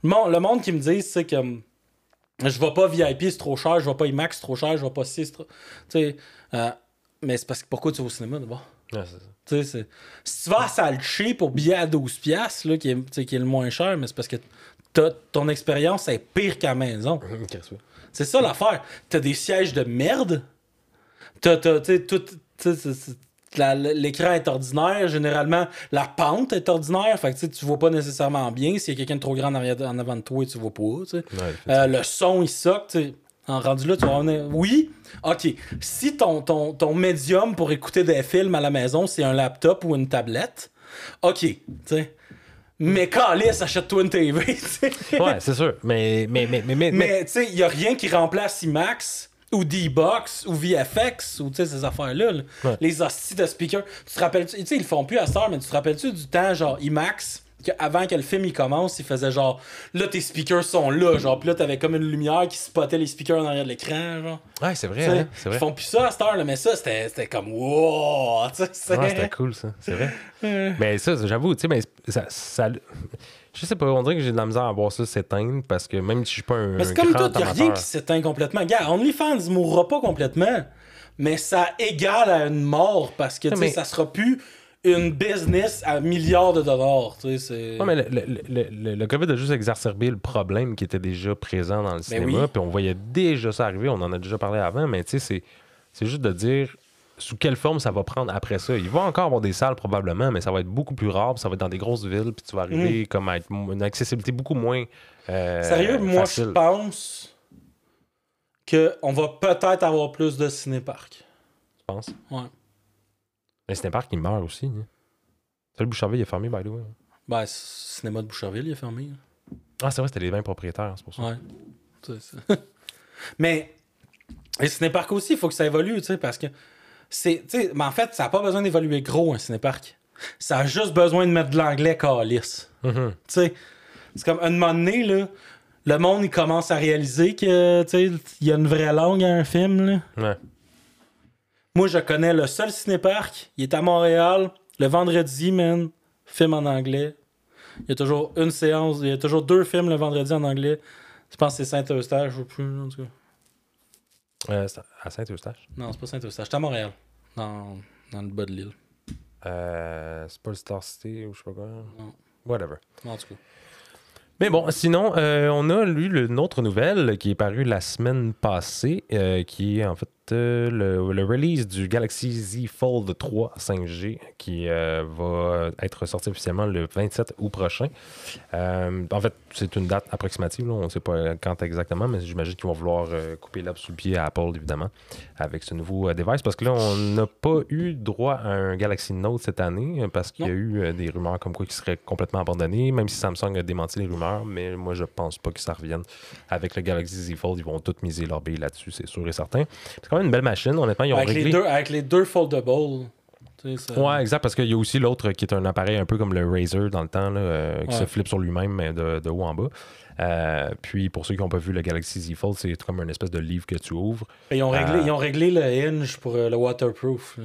le monde, le monde qui me dit, c'est que je vais pas VIP, c'est trop cher, je vais pas IMAX, c'est trop cher, je vais pas 6, tu sais. euh, mais c'est parce que pourquoi tu vas au cinéma d'abord? Ouais, c'est ça. C'est- si tu vas à pour billet à 12$, piastres, là, qui, est, qui est le moins cher, mais c'est parce que ton expérience est pire qu'à la maison. C'est ça l'affaire. T'as des sièges de merde. T'as, tout. L'écran est ordinaire, généralement la pente est ordinaire, fait que tu vois pas nécessairement bien. S'il y a quelqu'un de trop grand en, arrière- en avant de toi, tu vois pas. Ouais, Euh, le son, il soque. tu sais. En rendu là, tu vas revenir. Oui, ok. Si ton, ton, ton médium pour écouter des films à la maison, c'est un laptop ou une tablette, ok. tu sais. Mais calisse, achète-toi une TV. tu sais. ouais, c'est sûr. Mais, mais, mais, mais, mais, mais- Mais tu sais, il n'y a rien qui remplace IMAX ou D-Box ou VFX ou tu sais, ces affaires-là. là. Ouais. Les hosties de speakers. Tu te rappelles-tu, tu sais, ils le font plus à heure, mais tu te rappelles-tu du temps, genre IMAX, que avant que le film il commence, il faisait genre, là tes speakers sont là, genre, pis là t'avais comme une lumière qui spottait les speakers en arrière de l'écran, genre. ouais, c'est vrai. hein, c'est Ils vrai. font plus ça à cette heure, là, mais ça, c'était comme, wow, tu sais, c'est- Ouais, c'était cool, ça. C'est vrai. mais ça, j'avoue, tu sais, mais ça, ça- Je sais pas, on dirait que j'ai de la misère à voir ça s'éteindre parce que même si je suis pas un. Mais c'est comme tout, y a rien qui s'éteint complètement. Gars, OnlyFans mourra pas complètement, mais ça égale à une mort parce que, mais- ça sera plus une business à milliards de dollars, tu sais. Ouais, mais le, le- le- le- COVID a juste exacerbé le problème qui était déjà présent dans le cinéma. Ben oui. Puis on voyait déjà ça arriver. On en a déjà parlé avant, mais tu sais, c'est juste de dire sous quelle forme ça va prendre après ça. Il va encore avoir des salles probablement, mais ça va être beaucoup plus rare. puis ça va être dans des grosses villes. Puis tu vas arriver comme à être une accessibilité beaucoup moins. euh, Mm. Sérieux, moi, je pense qu'on va peut-être avoir plus de cinéparcs. je pense. Ouais. Mais Cinépark, il meurt aussi. Hein. Ça, le Boucherville, il est fermé, by the way. Ben, le cinéma de Boucherville, il est fermé. là. Ah, c'est vrai, c'était les 20 propriétaires, c'est pour ça. Ouais. Tu c'est- mais les cinéparcs aussi, il faut que ça évolue, tu sais, parce que c'est. mais en fait, ça n'a pas besoin d'évoluer gros, un cinéparc. Ça a juste besoin de mettre de l'anglais calice. Tu sais, c'est comme un moment donné, là, le monde, il commence à réaliser que, il y a une vraie langue à un film, là. Ouais. Moi, je connais le seul cinéparc. Il est à Montréal. Le vendredi, man. Film en anglais. Il y a toujours une séance. Il y a toujours deux films le vendredi en anglais. Je pense que c'est Saint-Eustache, sais plus, en tout cas. Euh, à Saint-Eustache. Non, c'est pas Saint-Eustache. C'est à Montréal. Dans, dans le bas de l'île. Euh, c'est pas le Star City ou je sais pas quoi. Non. Whatever. En tout cas. Mais bon, sinon, euh, on a lu une autre nouvelle qui est parue la semaine passée, euh, qui est en fait le, le release du Galaxy Z Fold 3 5G qui euh, va être sorti officiellement le 27 août prochain. Euh, en fait, c'est une date approximative, là, on ne sait pas quand exactement, mais j'imagine qu'ils vont vouloir euh, couper l'herbe sous le pied à Apple, évidemment, avec ce nouveau euh, device, parce que là, on n'a pas eu droit à un Galaxy Note cette année, euh, parce qu'il y a eu euh, des rumeurs comme quoi qu'il serait complètement abandonné, même si Samsung a démenti les rumeurs, mais moi, je pense pas que ça revienne. Avec le Galaxy Z Fold, ils vont tous miser leur bille là-dessus, c'est sûr et certain. C'est quand même une belle machine, honnêtement, ils ont Avec réglé... les, deux, avec les deux foldables. ça- Ouais, exact, parce qu'il y a aussi l'autre qui est un appareil un peu comme le Razer dans le temps, là, euh, qui Ouais. se flippe sur lui-même de, de haut en bas. Euh, puis pour ceux qui n'ont pas vu le Galaxy Z Fold, c'est comme une espèce de livre que tu ouvres. Ils, ont réglé, Euh, ils ont réglé le hinge pour le waterproof.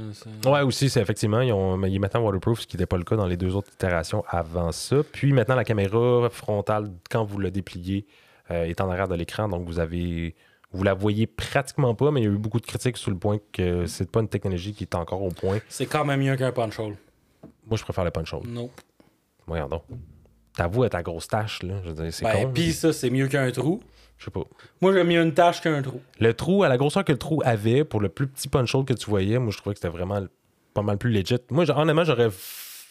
là, Ouais, aussi, c'est effectivement, ils ont, il est maintenant waterproof, ce qui n'était pas le cas dans les deux autres itérations avant ça. Puis maintenant, la caméra frontale, quand vous le dépliez, est en arrière de l'écran, donc vous avez. Vous la voyez pratiquement pas, mais il y a eu beaucoup de critiques sur le point que c'est pas une technologie qui est encore au point. C'est quand même mieux qu'un punch hole. Moi, je préfère le punch hole. Non. Voyons donc. T'avoues à ta grosse tâche, là. Je veux dire, c'est Ben, con. pis ça, c'est mieux qu'un trou. Je sais pas. Moi, j'aime mieux une tâche qu'un trou. Le trou, à la grosseur que le trou avait, pour le plus petit punch hole que tu voyais, moi, je trouvais que c'était vraiment pas mal plus legit. Moi, honnêtement, j'aurais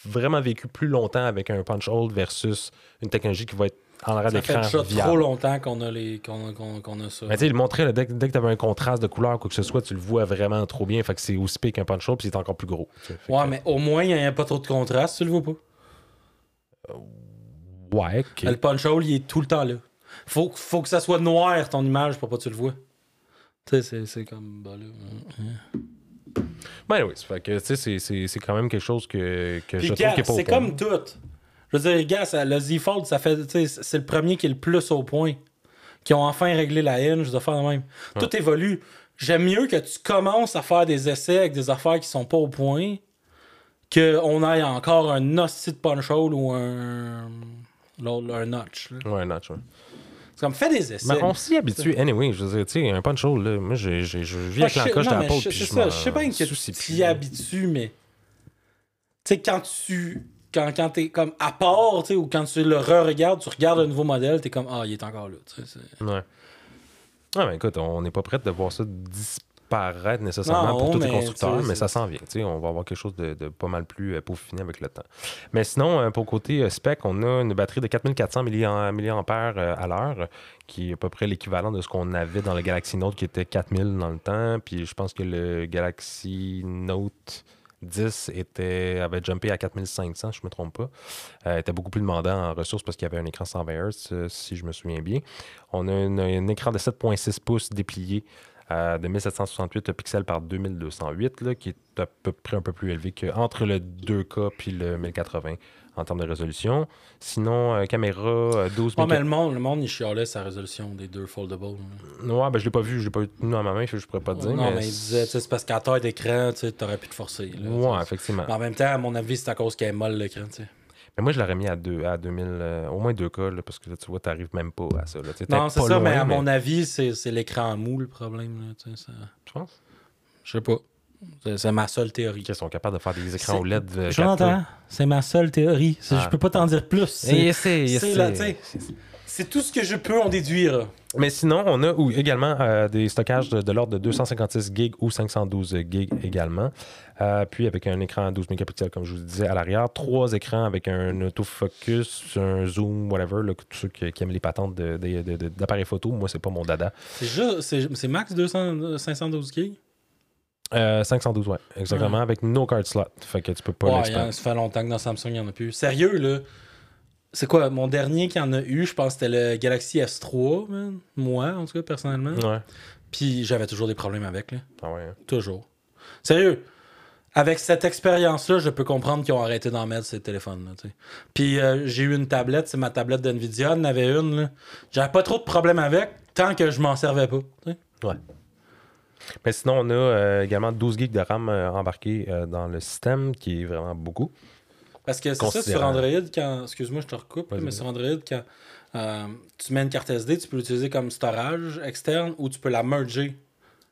vraiment vécu plus longtemps avec un punch hole versus une technologie qui va être en arrière Ça fait trop longtemps qu'on a, les, qu'on a ça. Mais tu sais, il montrait, là, dès, que- dès que tu avais un contraste de couleur, quoi que ce soit, tu le vois vraiment trop bien. Fait que c'est aussi pire qu'un punch hole, puis c'est encore plus gros. Fait ouais, que- mais au moins, il n'y a pas trop de contraste, tu le vois pas. Ouais, ok. Le punch hole, il est tout le temps là. Faut, faut que ça soit noir, ton image, pour pas que tu le vois. Tu sais, c'est, comme. bah là, hein. Ben oui, c'est- quand même quelque chose que, que je trouve qui est pas c'est comme tout. Je veux dire, gars, ça- le Z-Fold, ça fait, c'est le premier qui est le plus au point. Qui ont enfin réglé la hinge de faire de même. Tout évolue. J'aime mieux que tu commences à faire des essais avec des affaires qui sont pas au point qu'on aille encore un hostie de punch hole ou un, un notch. là. Ouais, notch, ouais. C'est comme, fais des essais. Mais on s'y habitue. Anyway, je veux dire, tu sais, un punch hole, là, moi, je vis Ah, avec je l'encoche de la peau, je- c'est je ça, je sais bien que tu plus. y habitues, mais tu sais, quand tu quand, quand t'es comme à part, ou quand tu le re-regardes, tu regardes un nouveau modèle, t'es comme ah, il est encore là. Ouais. Ah, mais écoute, on n'est pas prêt de voir ça dis- paraître nécessairement Non, pour tous les constructeurs, mais ça s'en vient. tu sais, On va avoir quelque chose de, de pas mal plus euh, peaufiné avec le temps. Mais sinon, euh, pour côté euh, spec, on a une batterie de 4400 milliam- milliampères euh, à l'heure, qui est à peu près l'équivalent de ce qu'on avait dans le Galaxy Note, qui était 4000 dans le temps. Puis je pense que le Galaxy Note 10 était, avait jumpé à 4500, je ne me trompe pas. Euh, était beaucoup plus demandant en ressources parce qu'il y avait un écran 120 Hz, euh, si je me souviens bien. On a un écran de 7.6 pouces déplié euh, de 1768 pixels par 2208, là, qui est à peu près un peu plus élevé que entre le 2K puis le 1080 en termes de résolution. Sinon, euh, caméra euh, 12 Ouais, mais méga- le monde, le monde, il chialait sa résolution des deux foldables. là. Ouais, ben, je l'ai pas vu, je l'ai pas eu tenu dans ma main, je pourrais pas te dire. non, mais, mais il disait, c'est parce qu'à taille d'écran, tu sais, t'aurais pu te forcer. là, Ouais, effectivement. Mais en même temps, à mon avis, c'est à cause qu'elle est molle l'écran, tu sais. Mais moi, je l'aurais mis à, deux, à 2000, euh, au moins 2K, là, parce que là, tu vois, t'arrives même pas à ça. Là. Non, c'est ça, loin, mais à mon avis, c'est l'écran mou le problème. Là, ça- Tu penses? Je sais pas. C'est ma seule théorie. qu'ils sont capables de faire des écrans C'est- OLED. de 4K. Jonathan, c'est ma seule théorie. C'est- Ah. Je peux pas t'en dire plus. C'est tout ce que je peux en déduire. Mais sinon, on a ou- également euh, des stockages de, de l'ordre de 256 gigs ou 512 gigs également. Euh, puis avec un écran à 12 mégapixels, comme je vous disais, à l'arrière. Trois écrans avec un autofocus, un zoom, whatever. Là, tous ceux qui, qui aiment les patentes de- de- d'appareils photo. Moi, c'est pas mon dada. C'est max 200, 512 gigs. Euh, 512, ouais, exactement. Avec no card slot. Fait que tu peux pas Ouais, ça fait longtemps que dans Samsung, il n'y en a plus. Sérieux, là. C'est quoi, mon dernier qui en a eu, je pense que c'était le Galaxy S3, man. Moi, en tout cas, personnellement. Ouais. Puis j'avais toujours des problèmes avec, là. Ah ouais. hein. Toujours. Sérieux. Avec cette expérience-là, je peux comprendre qu'ils ont arrêté d'en mettre ces téléphones-là. Puis euh, j'ai eu une tablette, c'est ma tablette d'NVIDIA, en avait une. là. J'avais pas trop de problèmes avec tant que je m'en servais pas. Ouais. Mais sinon, on a euh, également 12 gigs de RAM euh, embarqués euh, dans le système, qui est vraiment beaucoup. Parce que c'est ça sur. Android, quand. Excuse-moi, je te recoupe, mais sur Android, quand euh, tu mets une carte SD, tu peux l'utiliser comme storage externe ou tu peux la merger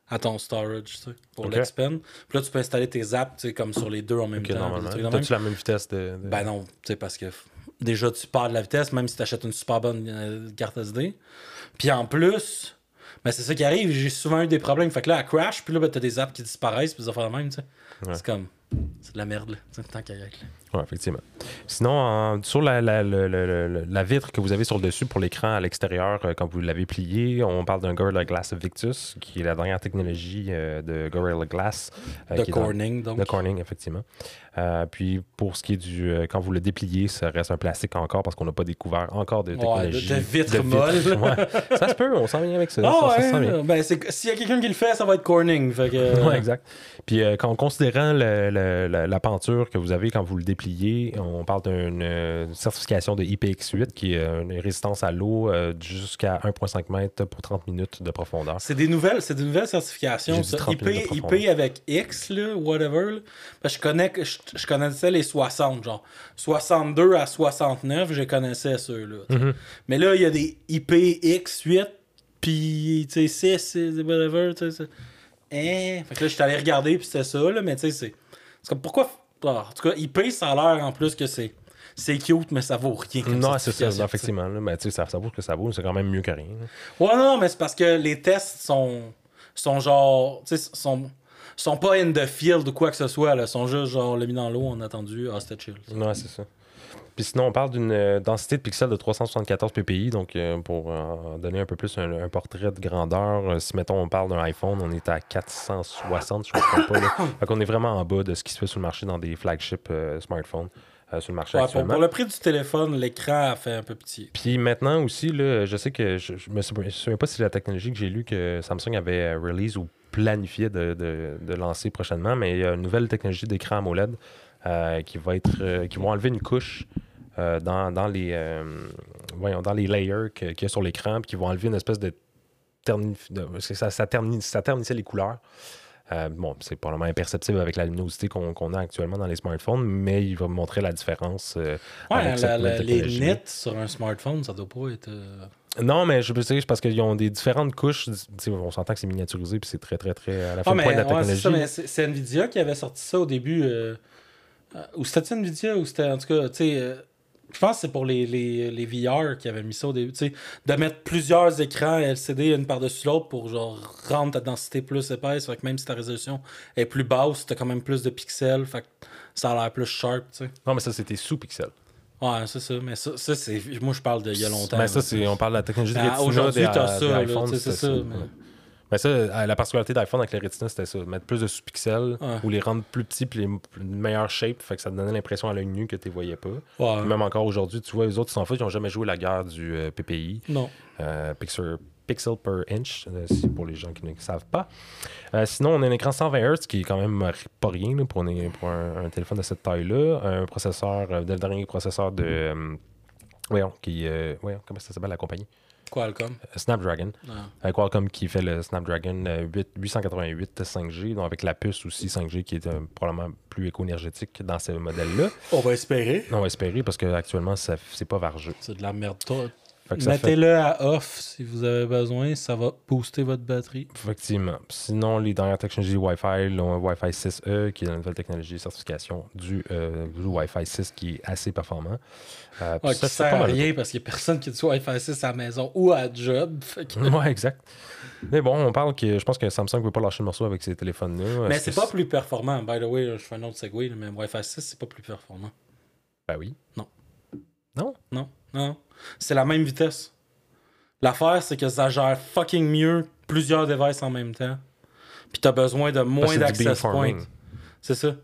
à ton storage tu sais, pour Ok. l'expand. Puis là, tu peux installer tes apps tu sais, comme sur les deux en même Ok, temps. T'as-tu la même vitesse de. de- Ben non, tu sais, parce que déjà, tu perds de la vitesse, même si tu achètes une super bonne euh, carte SD. Puis en plus, ben c'est ça qui arrive, j'ai souvent eu des problèmes. Fait que là, elle crash, puis là, ben, t'as des apps qui disparaissent, puis des affaires de même, tu sais. Ouais. C'est comme, c'est de la merde, là, tant qu'à y être, là. Ouais, effectivement. Sinon, en- sur la, la, le- la vitre que vous avez sur le dessus pour l'écran à l'extérieur, euh, quand vous l'avez plié, on parle d'un Gorilla Glass Victus, qui est la dernière technologie euh, de Gorilla Glass. euh, De dans- Corning, donc. De Corning, effectivement. Puis pour ce qui est du. quand vous le dépliez, ça reste un plastique encore parce qu'on n'a pas découvert encore de Ouais, technologie. de- de vitre molle. Ouais. Ça se peut, on s'en vient avec ça. Ça, ça ouais, ben s'il y a quelqu'un qui le fait, ça va être Corning. Fait que, Ouais, exact. Puis quand, considérant le- le- la, la penture que vous avez quand vous le dépliez, on parle d'une euh, certification de IPX8 qui est euh, une résistance à l'eau euh, jusqu'à 1,5 mètres pour 30 minutes de profondeur. C'est des nouvelles, c'est des nouvelles certifications. J'ai dit ça. 30 IP, avec X, là, whatever. là. Parce que je, connais, je, je connaissais les 60, genre 62 à 69, je connaissais ceux-là. Mhm. Mais là, il y a des IPX8, puis tu sais, 6, et whatever. Hein? Fait que là, je suis allé regarder, puis c'était ça, là, mais tu sais, c'est. C'est comme pourquoi. En tout cas, IP, ça a l'air en plus que c'est. C'est cute, mais ça vaut rien. comme Non, c'est ça, effectivement. là. Mais tu sais, ça, ça vaut ce que ça vaut, c'est quand même mieux que rien. là. Ouais, non, mais c'est parce que les tests sont, sont genre. Tu sais, sont, sont pas in the field ou quoi que ce soit. Là. Ils sont juste genre, l'a mis dans l'eau, on a attendu, ah, c'était chill. Ouais, c'est ça. Puis sinon, on parle d'une euh, densité de pixels de 374 ppi. Donc, euh, pour euh, donner un peu plus un, un portrait de grandeur, euh, si mettons on parle d'un iPhone, on est à 460, je ne trompe pas. Là. Fait qu'on est vraiment en bas de ce qui se fait sur le marché dans des flagship smartphones euh, sur le marché Ouais, pour, actuellement. pour le prix du téléphone, l'écran a fait un peu petit. Puis maintenant aussi, là, je sais que je, je me souviens, pas si c'est la technologie que j'ai lu que Samsung avait release ou planifié de, de- de lancer prochainement, mais il y a une nouvelle technologie d'écran AMOLED qui va être euh, qui vont enlever une couche euh, dans, dans les euh, voyons, dans les layers qu'il y a sur l'écran, puis qui vont enlever une espèce de de- ça, ça, terni- ça ternissait les couleurs. Euh, bon, c'est probablement imperceptible avec la luminosité qu'on a actuellement dans les smartphones, mais il va montrer la différence. euh, Ouais, avec cette la- nouvelle la- les nets sur un smartphone, ça doit pas être. euh, Non, mais je veux dire, c'est parce qu'ils ont des différentes couches. On s'entend que c'est miniaturisé, puis c'est très, très, très à la fin Ah, de mais, pointe de la technologie. c'est Nvidia qui avait sorti ça au début. Euh, euh, ou c'était Nvidia ou c'était en tout cas, tu sais, euh, Je pense que c'est pour les, les, les VR qui avaient mis ça au début. tu sais, De mettre plusieurs écrans LCD une par-dessus l'autre pour genre rendre ta densité plus épaisse. Fait que même si ta résolution est plus basse, t'as quand même plus de pixels. Fait que ça a l'air plus sharp. tu sais. Non, mais ça, c'était sous pixel. Ouais, c'est ça. Mais ça, ça c'est. Moi, je parle d'il y a longtemps. Mais ça, là, c'est, on parle de la technologie de Retina aujourd'hui, t'as ça, tu sais, c'est ça, mais- Mais ça, euh, la particularité d'iPhone avec les Retina, c'était ça. Mettre plus de sous-pixels Ouais. ou les rendre plus petits puis les une meilleure shape. Fait que ça te donnait l'impression à l'œil nu que tu les voyais pas. Ouais. Puis même encore aujourd'hui, tu vois, les autres, ils s'en foutent, ils n'ont jamais joué la guerre du euh, PPI. Non. euh, pixel, pixel per inch, c'est pour les gens qui ne savent pas. Euh, sinon, on a un écran 120 Hz qui est quand même pas rien là, pour, un, pour un- un téléphone de cette taille-là. Un processeur, le dernier processeur de. voyons, qui. voyons, comment ça s'appelle la compagnie? Qualcomm. Euh, Snapdragon. Ouais. Euh, Qualcomm qui fait le Snapdragon euh, 8 888 5G, donc avec la puce aussi 5G qui est euh, probablement plus éco-énergétique dans ce modèle-là. On va espérer. On va espérer parce qu'actuellement, c'est pas vargeux. C'est de la merde. Fait ça Mettez-le à off si vous avez besoin. Ça va booster votre batterie. Effectivement. Sinon, les dernières technologies Wi-Fi, le Wi-Fi 6E, qui est la nouvelle technologie de certification du, euh, du Wi-Fi 6 qui est assez performant. Euh, Ouais, ça, qui c'est sert pas à rien parce qu'il n'y a personne qui a du Wi-Fi 6 à la maison ou à job. Que- Ouais, exact. Mais bon, on parle que je pense que Samsung ne veut pas lâcher le morceau avec ces téléphones-là. Mais c'est pas plus performant. By the way, je fais un autre segway, là, mais Wi-Fi 6, c'est pas plus performant. Ben oui. Non. Non? Non, non? C'est la même vitesse. L'affaire, c'est que ça gère fucking mieux plusieurs devices en même temps. Puis t'as besoin de moins d'access points. C'est ça.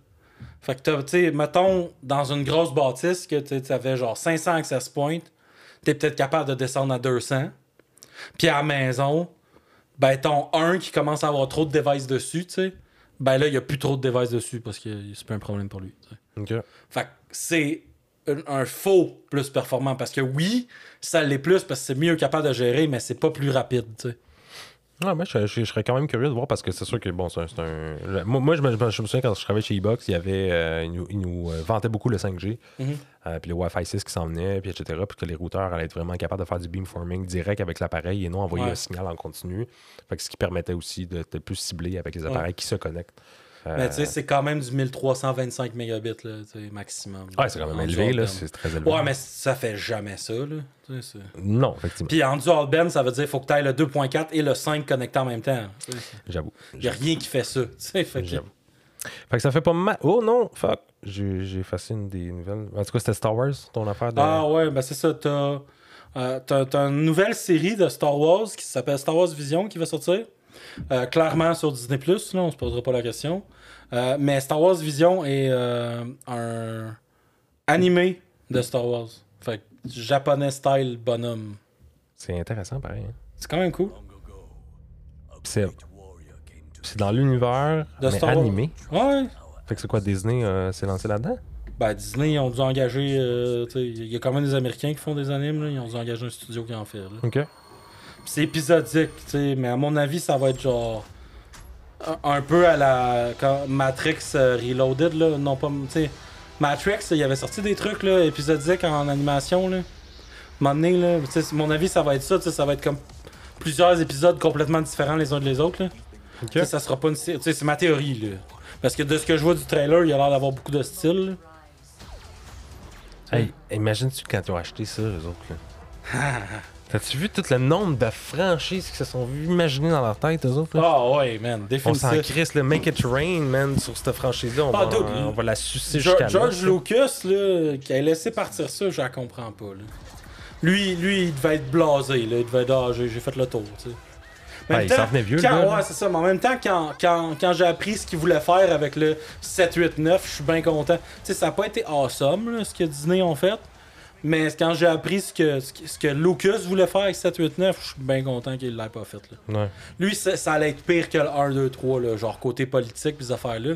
Fait que t'as, tu sais, mettons, dans une grosse bâtisse que tu avais genre 500 access points, t'es peut-être capable de descendre à 200. Puis à la maison, ben, ton 1 qui commence à avoir trop de devices dessus, tu sais, ben là, il n'y a plus trop de devices dessus parce que c'est pas un problème pour lui. Ok. Fait que c'est un, un faux plus performant parce que oui, ça l'est plus parce que c'est mieux capable de gérer, mais c'est pas plus rapide, tu sais. Ouais, mais je, je- je serais quand même curieux de voir parce que c'est sûr que bon, c'est un. moi, moi, je, me, je me souviens quand je travaillais chez Ebox, il y avait. euh, ils nous, ils nous, euh, vantaient beaucoup le 5G, Mhm. euh, puis le Wi-Fi 6 qui s'en venait, puis etc. Puis que les routeurs allaient être vraiment capables de faire du beamforming direct avec l'appareil et non envoyer Ouais. un signal en continu. Fait que ce qui permettait aussi de, de plus cibler avec les Ouais. appareils qui se connectent. Euh, Mais tu sais, c'est quand même du 1325 mégabits, là, tu sais, maximum. ouais, c'est quand même élevé. C'est très élevé. Ouais, mais ça fait jamais ça, là. tu sais, c'est- Non, effectivement. Puis en dual band, ça veut dire qu'il faut que tu ailles le 2.4 et le 5 connectés en même temps. J'avoue. Il n'y a rien qui fait ça. tu sais, fait que- J'avoue. Fait que ça fait pas mal. Oh non, fuck. J'ai effacé une des nouvelles. En tout cas, c'était Star Wars, ton affaire de. Ah ouais, ben c'est ça. T'as euh, t'as- t'as une nouvelle série de Star Wars qui s'appelle Star Wars Vision qui va sortir. Euh, clairement sur Disney Plus, là, on se posera pas la question. Euh, mais Star Wars Vision est euh, un animé de Star Wars. Fait que japonais style bonhomme. C'est intéressant, pareil. hein. C'est quand même cool. C'est c'est dans l'univers, animé. Ouais. Fait que c'est quoi, Disney s'est lancé là-dedans? Ben Disney, ils ont dû engager. Il y a quand même des Américains qui font des animes. Là. Ils ont dû engager un studio qui en fait. là. OK. C'est épisodique, tu sais, mais à mon avis, ça va être genre un, peu à la quand Matrix euh, Reloaded là, non pas, tu sais, Matrix, il y avait sorti des trucs là épisodiques en animation là. Un moment donné, là, tu sais, mon avis, ça va être ça, tu sais, ça va être comme plusieurs épisodes complètement différents les uns des autres là. Sais, ça sera pas une sé- tu sais, c'est ma théorie là. Parce que de ce que je vois du trailer, il a l'air d'avoir beaucoup de style. là. Hey, imagine-tu quand ils ont acheté ça, eux autres, là? T'as-tu vu tout le nombre de franchises qui se sont imaginées dans leur tête, eux autres? Ah ouais, man, On s'en définitif. crisse, le Make It Rain, man, sur cette franchise-là. On, Ah, va, on va la sucer jusqu'à George là. Lucas, là, qui a laissé partir ça, je la comprends pas. Là. Lui, lui, il devait être blasé. Là. Il devait être, ah, j'ai fait le tour. Tu sais. En même Ouais, il s'en venait vieux, le gars. Ouais, c'est ça. Mais en même temps, quand, quand, quand j'ai appris ce qu'il voulait faire avec le 7, 8, 9, je suis bien content. Tu sais, ça n'a pas été awesome, là, ce que Disney ont fait. Mais quand j'ai appris ce que, ce que, Lucas voulait faire avec 7, 8, 9, je suis bien content qu'il l'ait pas fait. Là. Ouais. Lui, ça, ça allait être pire que le 1, 2, 3, là, genre côté politique, pis ces affaires-là.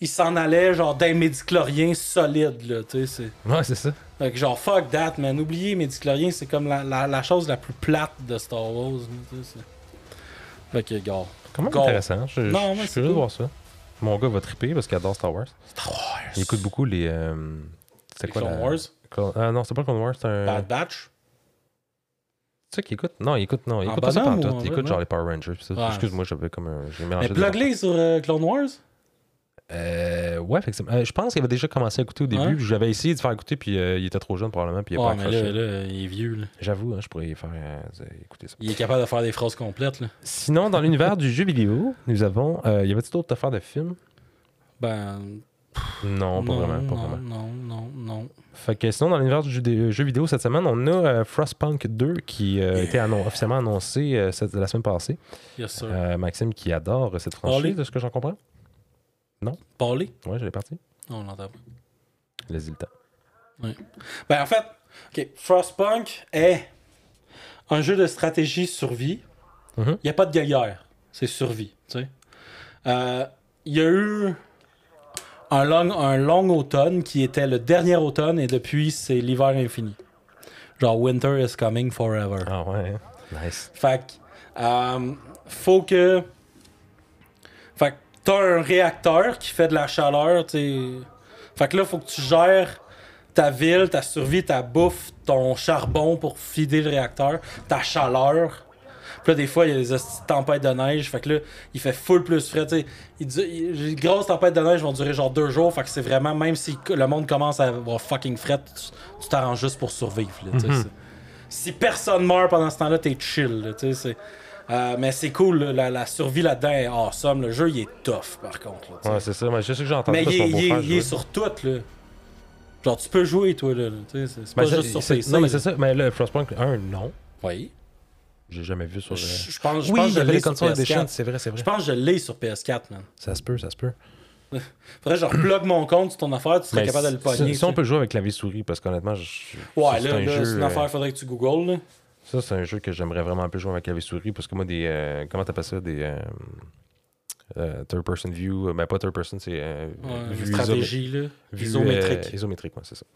Il s'en allait, genre, d'un médiclorien solide, là, tu sais. c'est- Ouais, c'est ça. Fait que, genre, fuck that, man. Oubliez médiclorien, c'est comme la, la, la chose la plus plate de Star Wars, là, tu sais. c'est- Fait que, gars. Gold. intéressant. Je, Non, je mais suis c'est curieux de cool. voir ça. Mon gars va triper parce qu'il adore Star Wars. Star Wars. Il écoute beaucoup les. Euh... C'est quoi Clone la- Wars. Ah non, c'est pas Clone Wars, c'est un. Bad Batch? C'est ça qu'il écoute Non, il écoute, non, il écoute pas ça ou en Il écoute genre les Power Rangers. Excuse-moi, j'avais comme un. Mais plug-les sur euh, Clone Wars. Euh, ouais, effectivement. Euh, je pense qu'il avait déjà commencé à écouter au début. J'avais essayé de faire écouter, puis euh, il était trop jeune probablement, puis il a pas mais accroché. là, là, il est vieux. Là. J'avoue, hein, je pourrais faire écouter ça. Il est capable de faire des phrases complètes. Là. Sinon, dans l'univers du jeu vidéo, nous avons. Euh, y avait-il d'autres affaires de films? Ben. Non, pas vraiment. Pas non, vraiment. non, non, non. Fait que sinon, dans l'univers du jeu, des- vidéo cette semaine, on a euh, Frostpunk 2 qui euh, a été annon- officiellement annoncé euh, cette- la semaine passée. Yes, Maxime qui adore cette franchise, de ce que j'en comprends? Parler Ouais, je l'ai parti. Non, on l'entend pas. Laisse-y le temps. Ben, en fait, ok, Frostpunk est un jeu de stratégie survie. Il Mhm. n'y a pas de guerre. C'est survie. tu sais. Euh, Il y a eu un long, un long automne qui était le dernier automne et depuis, c'est l'hiver infini. Genre, winter is coming forever. Ah ouais, hein? nice. Fait que, euh, faut que. Fait que t'as un réacteur qui fait de la chaleur. Fait que là, faut que tu gères ta ville, ta survie, ta bouffe, ton charbon pour fider le réacteur, ta chaleur. Puis là, des fois, il y a des tempêtes de neige. Fait que là, il fait full plus frais. Il les grosses tempêtes de neige vont durer genre deux jours. Fait que c'est vraiment, même si le monde commence à avoir fucking fret, tu t'arranges juste pour survivre. là, Mhm. si personne meurt pendant ce temps-là, t'es chill. là, euh, mais c'est cool, la, la survie là-dedans est awesome. Le jeu, il est tough, par contre. là. Ouais, c'est ça. Mais je sais que j'ai entendu mais il, est- sur tout, là. Genre, tu peux jouer, toi, là. C'est pas juste sur PC. Non, mais c'est ça. Mais le Frostpunk 1, non. Oui. J'ai jamais vu sur. euh, Je je pense, je Oui, pense il que je l'ai sur consoles edition, PS4. c'est vrai, c'est vrai. Je pense que je l'ai sur PS4, man. Ça se peut, ça se peut. Faudrait que je replug mon compte sur ton affaire, tu serais Mais capable de le pogner. Si, si on peut jouer avec clavier souris, parce qu'honnêtement, je-. Ouais, c'est là, un là, jeu, c'est une euh, affaire, faudrait que tu googles, là. Ça, c'est un jeu que j'aimerais vraiment un peu jouer avec clavier souris parce que moi, des. euh, comment t'appelles ça Des. euh, euh, third person view. euh, Ben, pas third person, c'est. euh, Ouais, vue stratégie, là. vue, Isométrique. euh, isométrique, ouais, c'est ça.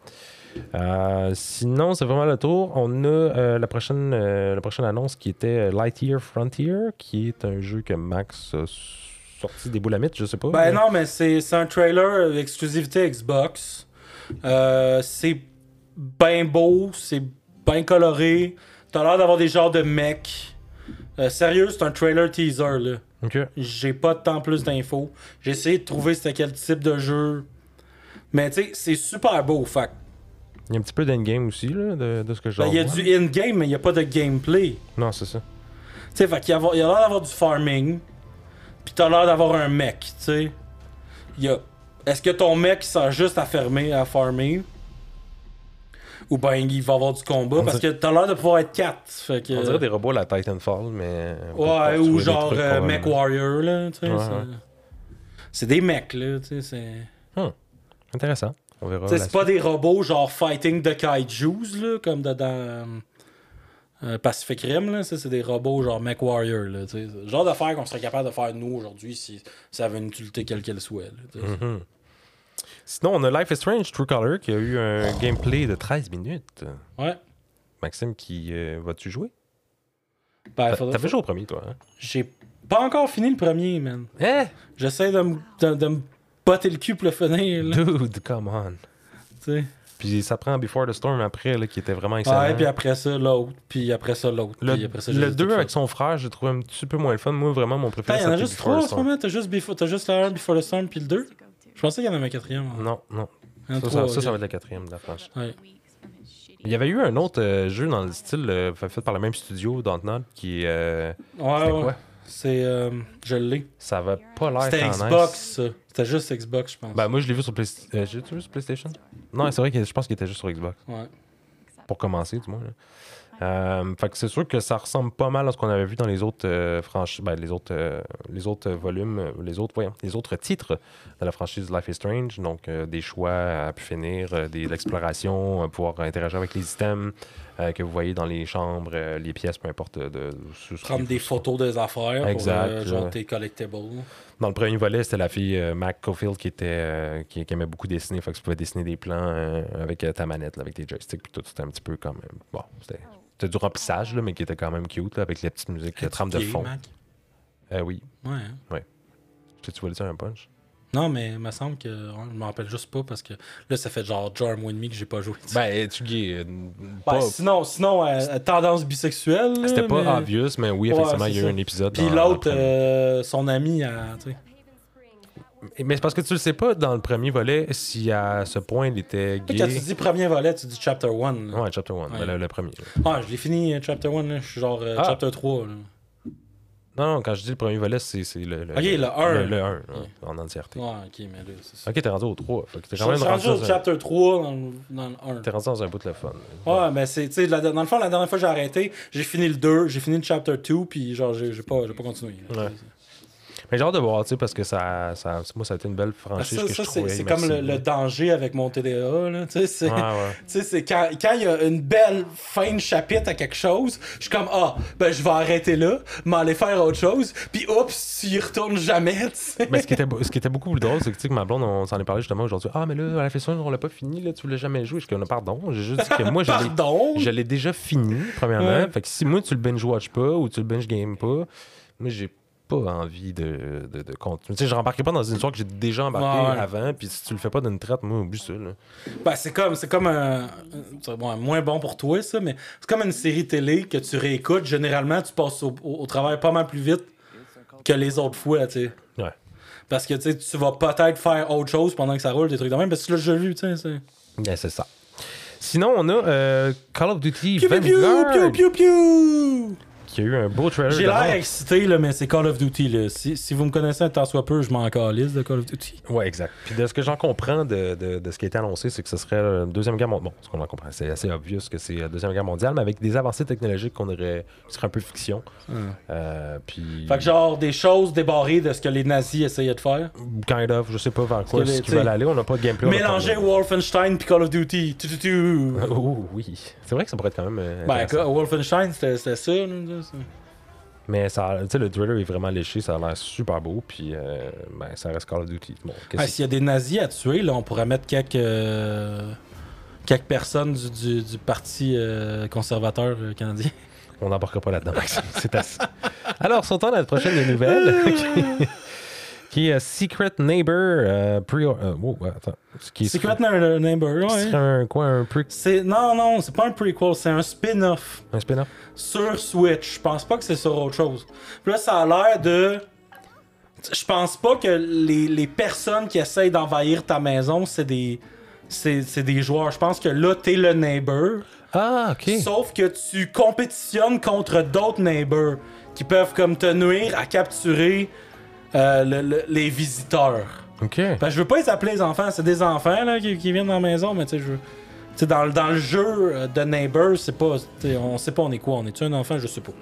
Euh, sinon, c'est vraiment le tour. On a euh, la, prochaine, euh, la prochaine annonce qui était Lightyear Frontier, qui est un jeu que Max a sorti des boulamites, je sais pas. Ben mais- non, mais c'est un trailer exclusivité Xbox. C'est bien beau, c'est bien coloré. T'as l'air d'avoir des genres de mecs. Sérieux, c'est un trailer teaser, là. J'ai pas de temps plus d'infos. J'ai essayé de trouver c'était quel type de jeu. Mais tu sais, c'est super beau. Fait Il y a un petit peu d'endgame aussi, là, de, de ce que je ben, il y a du in-game, mais il y a pas de gameplay. Non, c'est ça. Tu sais, y a, il y a l'air d'avoir du farming. Puis t'as l'air d'avoir un mec, tu sais. A... Est-ce que ton mec il sert juste à fermer, à farmer? Ou ben il va avoir du combat? On Parce que t'as l'air de pouvoir être 4. Fait que... On dirait des robots à la Titanfall, mais. Ouais, ou genre euh, Mech. Warrior, là, tu sais. Ouais, c'est- ouais. Des mecs, là, tu sais, c'est... Intéressant. On verra. C'est pas des robots genre fighting the kaijus, là, comme de- dans euh, euh, Pacific Rim, là. Ça, c'est des robots genre Mech Warrior, là. tu sais. C'est le genre d'affaires qu'on serait capable de faire nous aujourd'hui si ça avait une utilité quelle qu'elle soit. là. Mhm. Sinon, on a Life is Strange True Color qui a eu un gameplay de 13 minutes. Ouais. Maxime, qui euh, vas-tu jouer? Ben, T'a- faudrait- T'avais joué au premier, toi, hein? J'ai pas encore fini le premier, man. Eh J'essaie de me botter le cul pour le finir, là. Dude, come on. tu sais. Puis ça prend Before the Storm après, là, qui était vraiment excellent. Ouais, puis après ça, l'autre. Puis après ça, l'autre. le après ça, le j'ai 2 tout avec son frère, j'ai trouvé un petit peu moins le fun. Moi, vraiment, mon préféré, Putain, il y en a juste Before trois the en ce moment. T'as juste, Before- t'as juste le 1, Before the Storm, puis le 2. Je pensais qu'il y en avait un quatrième. hein. Non, non. Ça, trois, ça, ça, ça va être la quatrième de la franchise. Ouais. Il y avait eu un autre euh, jeu dans le style euh, fait par le même studio, Dontnod, qui euh, Ouais, ouais. quoi? C'est. euh, je l'ai. Ça avait pas l'air C'était Xbox, ça. C'était juste Xbox, je pense. Ben, moi, je l'ai vu sur PlayStation. Euh, J'ai-tu vu sur PlayStation? Non, c'est vrai que je pense qu'il était juste sur Xbox. Ouais. Pour commencer, du moins. là. Euh, fait que c'est sûr que ça ressemble pas mal à ce qu'on avait vu dans les autres euh, franchises, ben, les autres, euh, les autres volumes, les autres, voyons, les autres titres de la franchise Life is Strange. Donc des choix à pu finir, des, de l'exploration, euh, pouvoir interagir avec les items euh, que vous voyez dans les chambres, euh, les pièces, peu importe. De, de- Prendre qu'il des photos des affaires Exact, pour euh, genre ouais. tes collectibles. Dans le premier volet, c'était la fille euh, Mac Cofield qui était euh, qui, qui aimait beaucoup dessiner. Fait que tu pouvais dessiner des plans euh, avec euh, ta manette, là, avec tes joysticks, puis tout. C'était un petit peu comme. euh, bon, c'était c'était du remplissage, là, mais qui était quand même cute, là, avec les petites musiques, euh, trame de fond. Mac? Euh, oui. Ouais. hein. Tu tu voulais dire un punch? Non, mais il me semble que. je m'en rappelle juste pas parce que là, ça fait genre genre un mois et demi que j'ai pas joué. Ben, tu gay? euh, Ben, sinon, sinon euh, tendance bisexuelle. là, C'était pas mais- obvious, mais oui, effectivement, il y a eu ça. un épisode. Puis l'autre, euh, son ami, à. Mais c'est parce que tu le sais pas dans le premier volet si à ce point il était Quand gay. tu dis premier volet, tu dis chapter 1. Ouais, chapter 1, Ouais. le, le premier. là. Ah, je l'ai fini, chapter 1, là. Je suis genre euh, Ah. chapter 3. là. Non, non, quand je dis le premier volet, c'est le, le. Ok, le un. Le, le 1, en entièreté. Ouais, ok, mais là, c'est ça. Ok, t'es rendu au 3. Fait que t'es Je quand même suis rendu, rendu au un- chapter 3 dans, le- dans le 1. t'es rendu dans un bout de le fun. Ouais, mais c'est, tu sais, la- dans le fond, la dernière fois que j'ai arrêté, j'ai fini le 2, j'ai fini le chapter 2, puis genre, j'ai, pas, pas continué. là. Ouais. Mais j'ai hâte de voir, tu sais, parce que ça, ça, moi, ça a été une belle franchise ça, que ça, je c'est, trouvais c'est comme le, danger avec mon TDA, là. Tu sais, c'est, ouais. quand, quand il y a une belle fin de chapitre à quelque chose, je suis comme, ah, ben, je vais arrêter là, m'aller faire autre chose, puis oups, tu y retournes jamais, tu sais. Mais ce qui, était, ce qui était beaucoup plus drôle, c'est que, tu sais, que ma blonde, on s'en est parlé justement aujourd'hui. Ah, mais là, à la festival, on l'a pas fini, là, tu voulais jamais jouer. Je suis comme, pardon, j'ai juste dit que moi, je l'ai- Pardon? je l'ai déjà fini, premièrement. Ouais. Fait que si moi, tu le binge-watch pas ou tu le binge-game pas, moi, j'ai pas envie de, de, de continuer. Tu sais, je rembarquerai pas dans une histoire que j'ai déjà embarqué Ouais, ouais. avant, puis si tu le fais pas d'une traite, moi, oublie ça, là. Ben, c'est comme, c'est comme un. c'est bon, moins bon pour toi, ça, mais c'est comme une série télé que tu réécoutes. Généralement, tu passes au, au- au travail pas mal plus vite que les autres fois, tu sais. Ouais. Parce que tu vas peut-être faire autre chose pendant que ça roule, des trucs de même, parce que tu l'as déjà vu, tu sais. c'est- Yeah, c'est ça. Sinon, on a euh, Call of Duty piu, Vanguard, piu, piu, piu. qui a eu un beau trailer. J'ai l'air excité, là, mais c'est Call of Duty. Là. Si, si vous me connaissez un tant soit peu, je m'en calisse de Call of Duty. Ouais, exact. Puis de ce que j'en comprends de, de, de ce qui a été annoncé, c'est que ce serait la Deuxième Guerre mondiale. Bon, ce qu'on en comprend, c'est assez obvious que c'est la Deuxième Guerre mondiale, mais avec des avancées technologiques qu'on aurait. qui seraient un peu fiction. Euh, puis. Fait que genre des choses débarrées de ce que les nazis essayaient de faire? Kind of, je sais pas vers quoi ce qu'ils veulent aller. On n'a pas de gameplay. Mélanger Wolfenstein puis Call of Duty. Tu, tu, tu. Oh oui. C'est vrai que ça pourrait être quand même. euh, Ben. Wolfenstein, c'était c'était ça. là, ça. Mais ça, le trailer est vraiment léché, ça a l'air super beau, puis euh, ben, ça reste Call of Duty. Bon, Ah, S'il y a des nazis à tuer, là, on pourrait mettre quelques, euh, quelques personnes du, du, du Parti euh, conservateur canadien. On n'embarquera pas là-dedans, Maxime. C'est assez. Alors, sautons à la prochaine nouvelle. qui- qui est Secret Neighbor. Euh, pre euh, oh, attends. Secret Neighbor, ouais. serait un quoi Un, pre C'est, non, non, c'est pas un prequel, c'est un spin-off un spin-off? Sur Switch. Je pense pas que c'est sur autre chose. Puis là, ça a l'air de. Je pense pas que les, les personnes qui essayent d'envahir ta maison, c'est des. C'est, c'est des joueurs. Je pense que là, t'es le neighbor. Ah, ok. Sauf que tu compétitionnes contre d'autres neighbors qui peuvent comme te nuire à capturer euh, le- le- les visiteurs. Ok. Ben, je veux pas les appeler les enfants, c'est des enfants là, qui, qui viennent dans la maison, mais tu sais, je. tu sais, dans, le- dans le jeu euh, de Neighbors, c'est pas. On sait pas on est quoi, on est-tu un enfant, je sais pas.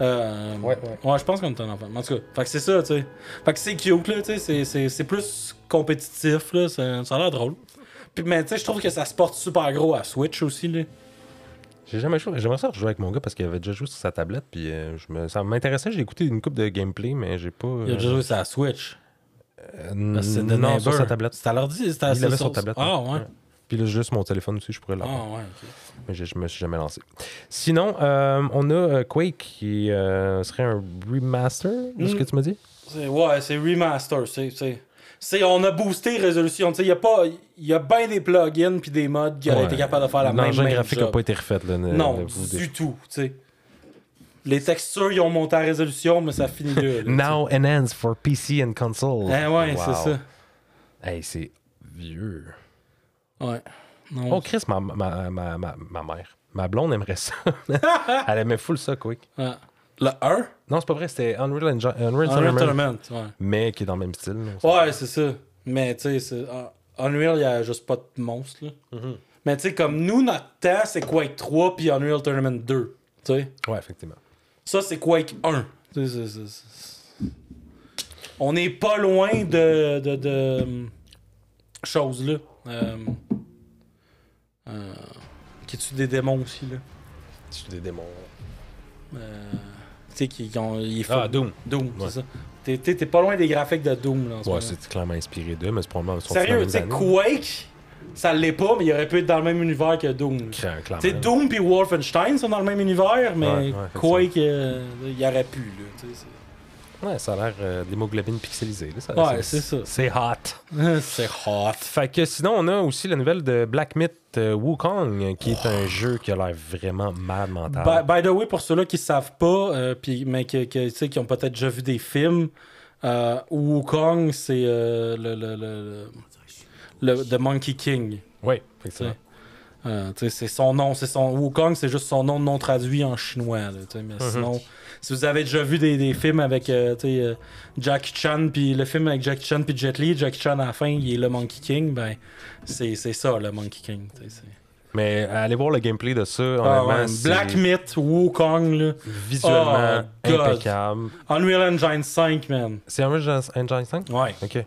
Euh, Ouais, ouais. je pense qu'on est un enfant. En tout cas, fait que c'est ça, tu sais. Fait que c'est cute, là, tu sais, c'est- c'est- c'est plus compétitif, là, ça, ça a l'air drôle. Puis, mais tu sais, je trouve que ça se porte super gros à Switch aussi, là. J'ai jamais joué. J'aimerais ça rejouer avec mon gars parce qu'il avait déjà joué sur sa tablette, puis euh, je me... ça m'intéressait. J'ai écouté une coupe de gameplay, mais j'ai pas. Il a euh, déjà joué sur la Switch. euh, non, sur sa tablette. C'est à l'ordi, Il l'avait sur tablette. Ah, ouais. Puis là, juste mon téléphone aussi, je pourrais Ah, l'avoir. ouais, ok. Mais je, je me suis jamais lancé. Sinon, euh, on a euh, Quake qui euh, serait un remaster de ce Mm. que tu m'as dit? C'est- Ouais, c'est remaster. C'est, c'est, on a boosté résolution. Il y a pas, il y a bien des plugins puis des mods qui auraient Ouais. été capables de faire la même, L'engin même graphique n'a pas été refait. Là, ne- Non, vous du tout. tu sais. Les textures, ils ont monté en résolution, mais ça finit là. Now enhanced for PC and console. Eh ouais, Wow. c'est ça. Hey, c'est vieux. Ouais. Non. Oh, Chris, ma, ma, ma, ma, ma mère. Ma blonde aimerait ça. Elle aimait full ça, Quake. Ah. Le 1 Non, c'est pas vrai, c'était Unreal, Engine, Unreal, Unreal Tournament, Tournament. Ouais, mais qui est dans le même style. ouais c'est ça. Mais tu sais, Unreal, il y a juste pas de monstre. Là. Mhm. Mais tu sais, comme nous, notre temps, c'est Quake 3 puis Unreal Tournament 2. Tu sais. Ouais, effectivement. Ça, c'est Quake 1. Tu sais, c'est- c'est- c'est- On n'est pas loin de, de, de hum, choses là. Euh, euh, qui tue des démons aussi là? C'est des démons? Euh, tu sais, qui, qui ont. il est Ah. Doom. Doom, Ouais. c'est ça. T'es- T'es t'es pas loin des graphiques de Doom là en ce Ouais, moment. c'est clairement inspiré d'eux, mais c'est probablement. ils Sérieux, tu sais. Quake, ça l'est pas, mais il aurait pu être dans le même univers que Doom. Tu sais, Doom puis Wolfenstein sont dans le même univers, mais Ouais, ouais, Quake, euh, il y aurait pu, là. Ouais, ça a l'air euh, d'hémoglobine pixelisée. là. Ça- Ouais, c'est ça. C'est hot. c'est- hot. Fait que sinon, on a aussi la nouvelle de Black Myth euh, Wukong, qui est un jeu qui a l'air vraiment mad mental. By, by the way, pour ceux-là qui savent pas, euh, puis, mais que, que, qui ont peut-être déjà vu des films, Euh, Wukong, c'est le, le, le, le, le- The Monkey King. Oui, effectivement. Euh, c'est son nom, c'est son Wukong, c'est juste son nom non traduit en chinois. là, mais Mhm. sinon, si vous avez déjà vu des, des films avec euh, euh, Jackie Chan, puis le film avec Jackie Chan puis Jet Li, Jackie Chan à la fin, il est le Monkey King, ben c'est ça le Monkey King. Mais allez voir le gameplay de ça. Ah ouais, Black Myth, Wukong, là. visuellement Oh, impeccable. Unreal Engine 5, man. C'est Unreal Engine 5? Ouais. Ok.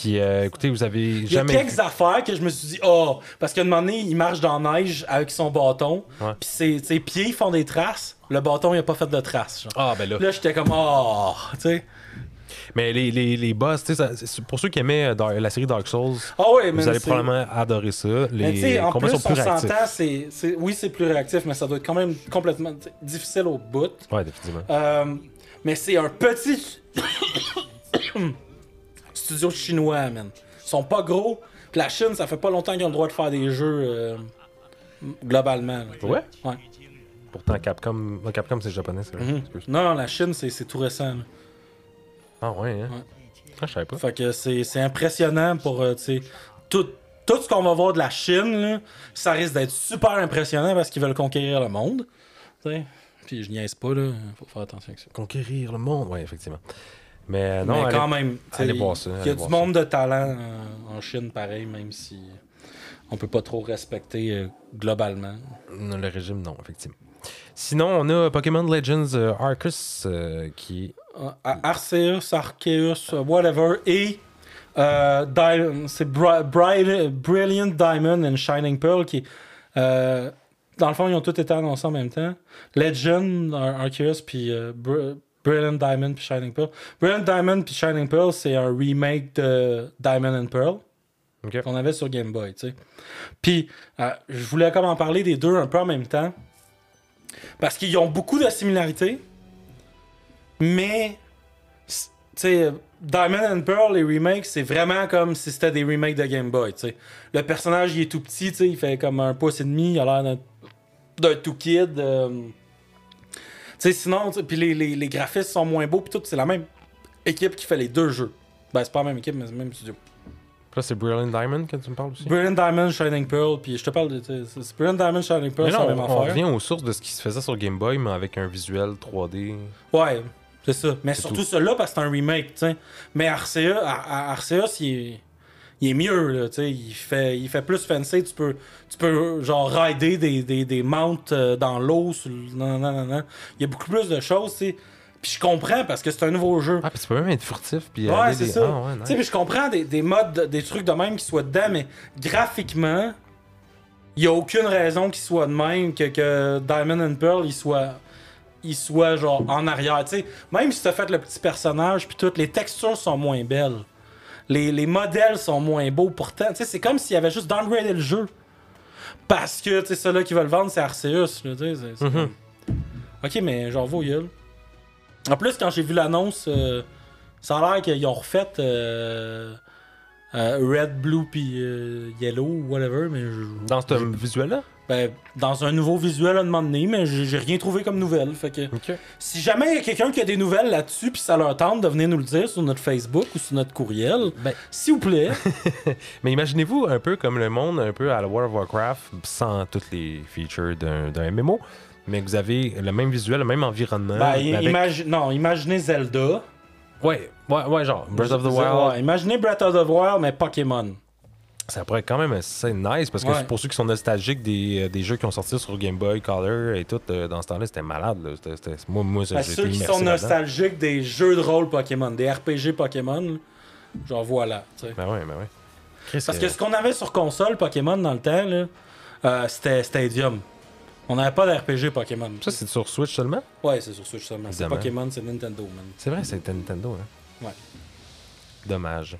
Puis euh, écoutez, vous avez Il y a jamais. quelques affaires que je me suis dit, oh, parce qu'à un moment donné, il marche dans la neige avec son bâton, Ouais. puis ses, ses pieds font des traces, le bâton, il a pas fait de traces. genre. Ah, ben là. Là, j'étais comme, oh, tu sais. Mais les, les, les boss, tu sais, pour ceux qui aimaient euh, la série Dark Souls, Ah ouais, vous allez probablement adorer ça. Les en combats plus, sont plus réactifs. c'est- oui, c'est plus réactif, mais ça doit être quand même complètement difficile au bout. Ouais, définitivement. Euh, mais c'est un petit studio chinois, man. Ils sont pas gros. Puis la Chine, ça fait pas longtemps qu'ils ont le droit de faire des jeux euh, globalement. là. Ouais? Ouais. Pourtant, Capcom, Capcom c'est japonais, c'est vrai. Mhm. Non, non, la Chine, c'est, tout récent. là. Ah, ouais, hein? Ouais. Ah, je savais pas. Fait que c'est, impressionnant pour, euh, tu sais, tout, tout ce qu'on va voir de la Chine, là, ça risque d'être super impressionnant parce qu'ils veulent conquérir le monde. tu sais. Puis je niaise pas, là. Faut faire attention avec ça. Conquérir le monde, ouais, effectivement. Mais non, mais allez- quand même, allez voir ça, Il y a du monde de talent euh, en Chine, pareil, même si on peut pas trop respecter euh, globalement. Non, le régime, non, effectivement. Sinon, on a Pokémon Legends euh, Arceus qui. Euh, Arceus, Arceus, euh, whatever, et c'est Bri- Bri- Brilliant Diamond and Shining Pearl qui, dans le fond, ils ont tous été annoncés en même temps. Legend, Ar- Arceus, puis euh, Br- Brilliant Diamond puis Shining Pearl. Brilliant Diamond puis Shining Pearl, c'est un remake de Diamond and Pearl. Qu'on avait sur Game Boy. Puis, euh, je voulais comme en parler des deux un peu en même temps. Parce qu'ils ont beaucoup de similarités. Mais, tu sais, Diamond and Pearl, les remakes, c'est vraiment comme si c'était des remakes de Game Boy. Le personnage, il est tout petit, il fait comme un pouce et demi, il a l'air d'un- d'un tout kid. euh. Sais, sinon, puis les, les, les graphismes sont moins beaux, puis tout, c'est la même équipe qui fait les deux jeux. Ben, c'est pas la même équipe, mais c'est le même studio. Là, c'est Brilliant Diamond que tu me parles aussi. Brilliant Diamond, Shining Pearl, puis je te parle de. c'est Brilliant Diamond, Shining Pearl, c'est la on, même on affaire. revient aux sources de ce qui se faisait sur Game Boy, mais avec un visuel 3D. Ouais, c'est ça. Mais surtout tout. celui-là, parce que c'est un remake, tu sais. Mais Arceus, Ar- Ar- Arceus, il est, il est mieux, là, tu sais. Il fait, il fait plus fancy. Tu peux, tu peux genre, rider des, des, des mounts euh, dans l'eau. sur le- Non, non, non, non. Il y a beaucoup plus de choses, tu. Puis je comprends, parce que c'est un nouveau jeu. Ah, puis tu peux même être furtif. Puis Ouais, c'est des- ça. Ah, ouais, Tu sais, puis je comprends des, des modes, de- des trucs de même qui soient dedans, mais graphiquement, il n'y a aucune raison qu'il soit de même que, que Diamond and Pearl, il soit genre en arrière. Tu sais, même si tu as fait le petit personnage, puis toutes les textures sont moins belles. Les, les modèles sont moins beaux pourtant. C'est comme s'il y avait juste downgradé le jeu. Parce que, ceux-là qui veulent vendre, c'est Arceus. là, tu sais, c'est- c'est Mhm. comme- Ok, mais genre, vos gueules. En plus, quand j'ai vu l'annonce, euh, ça a l'air qu'ils ont refait euh, euh, Red, Blue puis Yellow ou whatever, mais je- Dans ce visuel-là? Ben, dans un nouveau visuel à un moment donné, mais j'ai rien trouvé comme nouvelle. Fait que si jamais il y a quelqu'un qui a des nouvelles là-dessus puis ça leur tente de venir nous le dire sur notre Facebook ou sur notre courriel, Ben, s'il vous plaît. Mais imaginez-vous un peu comme le monde, un peu à la World of Warcraft, sans toutes les features d'un MMO, mais que vous avez le même visuel, le même environnement. ben, avec- imagi- non, imaginez Zelda. Ouais, ouais, ouais, genre Breath of the Ouais, Wild. imaginez Breath of the Wild, mais Pokémon. Ça pourrait être quand même assez nice parce que Ouais. pour ceux qui sont nostalgiques des, euh, des jeux qui ont sorti sur Game Boy Color et tout, euh, dans ce temps-là, c'était malade. là. C'était- c'était- moi, moi, Ben, j'ai ceux été qui sont nostalgiques des jeux de rôle Pokémon, des RPG Pokémon, genre voilà. Ben ouais, ben ouais. Chris, Parce euh, que ce qu'on avait sur console Pokémon dans le temps, là, euh, c'était Stadium. On n'avait pas d'RPG Pokémon. Ça, c'est sur Switch seulement? Ouais, c'est sur Switch seulement. C'est. Pokémon, c'est Nintendo, man. C'est vrai, c'était Nintendo, hein? Ouais. Dommage.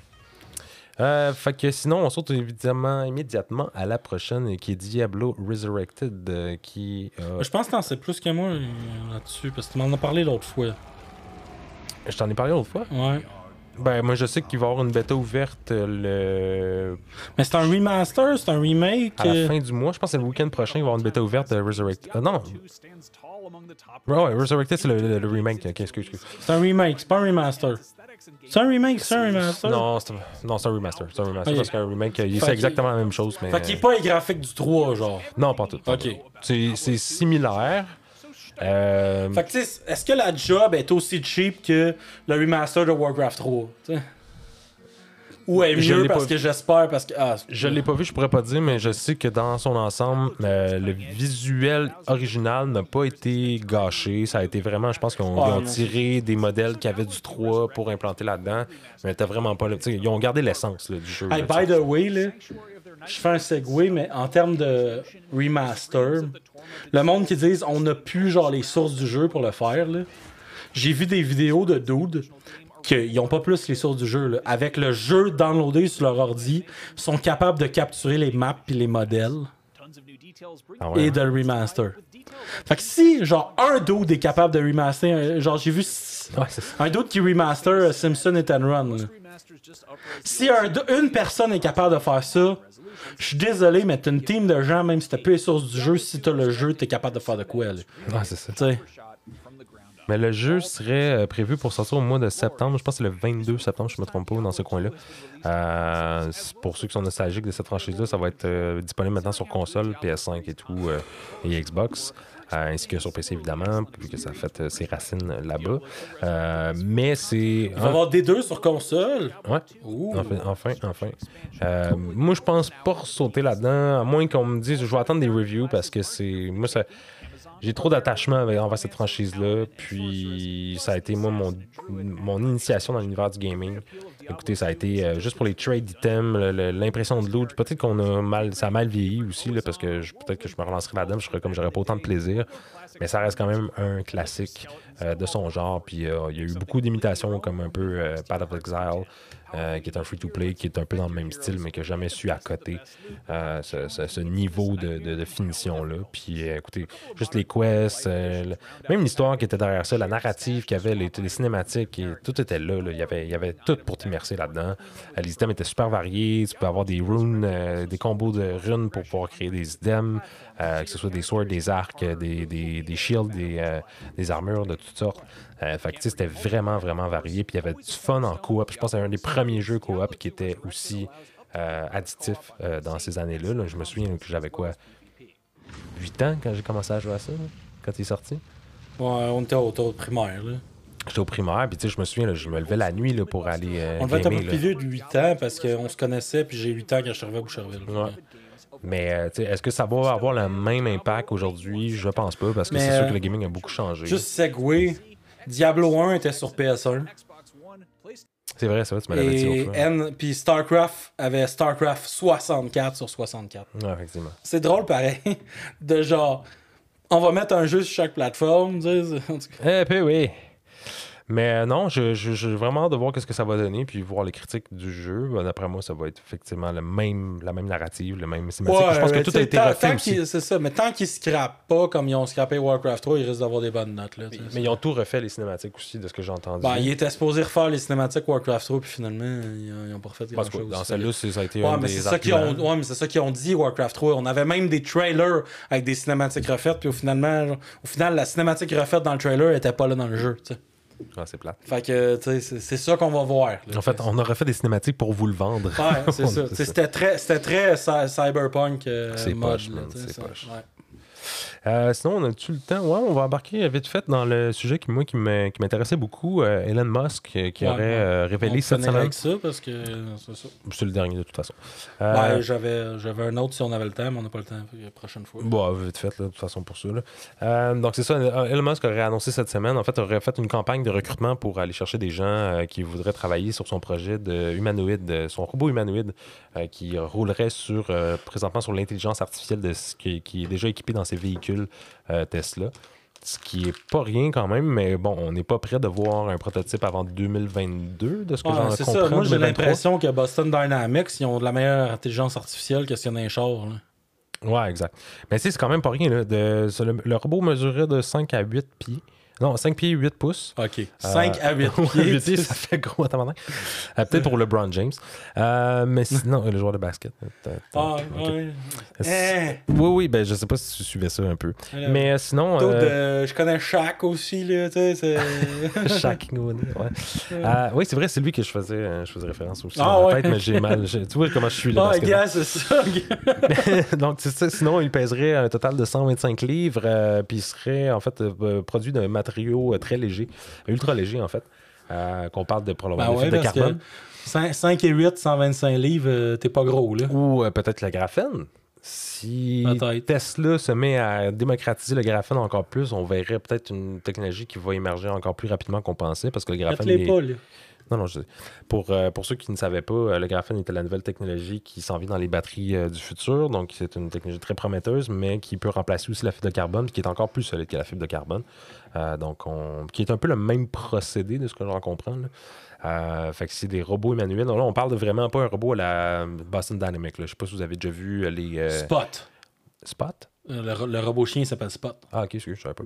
Euh, fait que sinon, on saute évidemment immédiatement à la prochaine qui est Diablo Resurrected, euh, qui... euh, Je pense que t'en sais plus que moi euh, là-dessus, parce que tu m'en as parlé l'autre fois. je t'en ai parlé l'autre fois? Ouais. Ben, moi, je sais qu'il va y avoir une bêta ouverte euh, le... Mais c'est un remaster, c'est un remake. à la euh, fin du mois. Je pense que c'est le week-end prochain, il va y avoir une bêta ouverte de Resurrected. Ah non, Ouais, ouais, Resurrected, c'est le, le- le remake. Ok, excuse, excuse. C'est un remake, c'est pas un remaster. C'est un remake, c'est un remaster. Non, c'est non, c'est un remaster. C'est un remaster parce qu'un remake, il Fait exactement la même chose. Mais... Fait qu'il est pas les graphiques du 3, genre. Non, pas tout. pas Ok. C'est c'est similaire. Euh, Fait que, tu sais, est-ce que la job est aussi cheap que le remaster de Warcraft 3? tu sais? Ou est Je mieux parce que j'espère, parce que. Ah, Je l'ai pas vu, je pourrais pas dire, mais je sais que dans son ensemble, euh, le visuel original n'a pas été gâché. Ça a été vraiment, je pense qu'ils ont, Ouais, ils ont non. tiré des modèles qui avaient du 3 pour implanter là-dedans, mais t'as vraiment pas. Ils ont gardé l'essence du jeu. Hey, là, tu by the way, là, je fais un segue, mais en termes de remaster, le monde qui disent on n'a plus genre les sources du jeu pour le faire, là, j'ai vu des vidéos de dudes qu'ils n'ont pas plus les sources du jeu. là. Avec le jeu downloadé sur leur ordi, ils sont capables de capturer les maps et les modèles Ah ouais. et de le remaster. Fait que si, genre, un dude est capable de remaster, genre, j'ai vu Ouais, un dude qui remaster euh, Simpson et Run. là. Si un- une personne est capable de faire ça, je suis désolé, mais t'as une team de gens, même si t'as plus les sources du jeu, si t'as le jeu, t'es capable de faire de quoi, là. Ouais, c'est ça. Mais le jeu serait euh, prévu pour sortir au mois de septembre. Je pense que c'est le 22 septembre, je me trompe pas, dans ce coin-là. Euh, pour ceux qui sont nostalgiques de cette franchise-là, ça va être euh, disponible maintenant sur console, PS5 et tout, euh, et Xbox. euh, ainsi que sur PC évidemment, vu que ça a fait euh, ses racines là-bas. Euh, mais c'est. Il va y avoir des deux sur console? Ouais. Ouh. Enfin, enfin, enfin. Moi, je pense pas sauter là-dedans, à moins qu'on me dise, je vais attendre des reviews parce que c'est. Moi, ça. J'ai trop d'attachement envers cette franchise-là. Puis, ça a été, moi, mon, mon initiation dans l'univers du gaming. Écoutez, ça a été euh, juste pour les trade items, l'impression de loot. Peut-être qu'on a mal, ça a mal vieilli aussi, là, parce que peut-être que je me relancerai là-dedans, je serais comme j'aurais pas autant de plaisir. Mais ça reste quand même un classique euh, de son genre. Puis, euh, il y a eu beaucoup d'imitations, comme un peu Path of Exile, euh, qui est un free-to-play, qui est un peu dans le même style, mais n'a jamais su accoter euh, ce, niveau de, finition-là. Puis, euh, écoutez, juste les quests, euh, même l'histoire qui était derrière ça, la narrative qu'il y avait, les, cinématiques, et, tout était là. Il, y avait, tout pour t'immerser là-dedans. Les items étaient super variés. Tu peux avoir des runes, des combos de runes pour pouvoir créer des items, que ce soit des swords, des arcs, des, shields, des armures de toutes sortes. Euh, fait que, c'était vraiment, vraiment varié. Puis il y avait du fun en coop. Je pense que c'est un des premiers jeux coop qui était aussi euh, additif euh, dans ces années-là. là. Je me souviens que j'avais quoi 8 ans quand j'ai commencé à jouer à ça, là, quand il est sorti. Ouais, on était autour de primaire, là. J'étais au primaire, puis tu sais, je me souviens, là, je me levais la nuit là, pour aller euh, On devait être un peu plus vieux de 8 ans parce qu'on se connaissait, puis j'ai 8 ans quand je suis arrivé à Boucherville. Ouais. Mais euh, est-ce que ça va avoir le même impact aujourd'hui? Je pense pas, parce que c'est sûr que le gaming a beaucoup changé. Juste Segway, Diablo 1 était sur PS1. C'est vrai, c'est vrai, tu me l'avais dit Et l'autre fois. N, puis StarCraft avait StarCraft 64 sur 64. Ouais, effectivement. C'est drôle pareil, de genre, on va mettre un jeu sur chaque plateforme, tu sais, en tout cas. Eh, puis oui. Mais non, je- je- j'ai vraiment hâte de voir qu'est-ce que ça va donner, puis voir les critiques du jeu. Ben, D'après moi, ça va être effectivement le même, la même narrative, le même cinématique. je pense que tout a été refait aussi. C'est ça, mais tant qu'ils scrapent pas comme ils ont scrappé Warcraft 3, ils risquent d'avoir des bonnes notes. Là. Mais ils ont tout refait, les cinématiques aussi, de ce que j'ai entendu. Ben, ils étaient supposés refaire les cinématiques Warcraft 3, puis finalement, ils ont, ils ont pas refait Parce grand que chose. dans celle-là, ça a été Ouais, un mais des c'est ça ont, arguments. ouais, mais c'est ça qu'ils ont dit, Warcraft 3. On avait même des trailers avec des cinématiques refaites, puis au, finalement, au final, la cinématique refaite dans le trailer était pas là dans le jeu. Ah, c'est plate. Fait que, tu sais, c'est ça qu'on va voir. là. En fait, on aurait fait des cinématiques pour vous le vendre. Ouais, c'est ça. Tu sais, C'était très, c'était très cy- cyberpunk euh, C'est mode. poche, là, man, tu sais, c'est ça. poche. Ouais. Euh, sinon, on a-tu le temps? Ouais, on va embarquer vite fait dans le sujet qui, moi, qui m'intéressait beaucoup. euh, Elon Musk, euh, qui Ouais, aurait On révélé cette semaine. avec ça parce que c'est ça. C'est le dernier, de toute façon. Ouais, j'avais, j'avais un autre si on avait le temps, mais on n'a pas le temps. La prochaine fois. Bon, vite fait, là, de toute façon, pour ça. là. Donc, c'est ça. Elon Musk aurait annoncé cette semaine, en fait, aurait fait une campagne de recrutement pour aller chercher des gens qui voudraient travailler sur son projet de humanoïde, son robot humanoïde qui roulerait sur, présentement sur l'intelligence artificielle de, ce qui, qui est déjà équipé dans ses véhicules euh, Tesla. Ce qui est pas rien quand même, mais bon, on n'est pas prêt de voir un prototype avant 2022, de ce que j'en c'est comprends. ça. Moi, j'ai 2023. l'impression que Boston Dynamics, ils ont de la meilleure intelligence artificielle que ce qu'il y en a chars. là. Ouais, exact. Mais c'est quand même pas rien. Là, de, ça, le, le robot mesurait de 5 à 8 pieds. Non, 5 pieds 8 pouces. OK. 5 à 8 Ouais, pieds. pieds, ça fait gros à. Euh, Peut-être pour LeBron James. Euh, mais sinon, le joueur de basket. T'as- Ah, ouais. C'est- Eh. Oui, oui, ben je sais pas si tu suivais ça un peu. Alors, Mais euh, sinon. Euh, euh, je connais Shaq aussi, là, tu sais. ouais. Euh, oui, c'est vrai, c'est lui que je faisais, euh, je faisais référence aussi. Ah, ouais. tête, mais j'ai mal. je- tu vois comment je suis là. Ah, gars, c'est ça. Donc. Sinon, il pèserait un total de 125 livres, euh, puis il serait en fait euh, produit d'un matériau euh, très léger, ultra léger en fait, euh, qu'on parle de probablement Ben de ouais, carbone. que 5, 5 et 8, 125 livres, euh, t'es pas gros, là. Ou peut-être le graphène. Si. Tesla se met à démocratiser le graphène encore plus, on verrait peut-être une technologie qui va émerger encore plus rapidement qu'on pensait, parce que le graphène. Est- pas. Non, non, je... pour, euh, pour ceux qui ne savaient pas, euh, le graphène était la nouvelle technologie qui s'en vient dans les batteries euh, du futur. Donc, c'est une technologie très prometteuse, mais qui peut remplacer aussi la fibre de carbone, qui est encore plus solide que la fibre de carbone. Donc, on... qui est un peu le même procédé de ce que j'en comprends. fait que c'est des robots manuels. Là, on parle de vraiment pas un robot à la Boston Dynamics. Je sais pas si vous avez déjà vu les Spot. Spot? Euh, Le, ro- le robot chien s'appelle Spot. Ah, ok, excuse, je savais pas.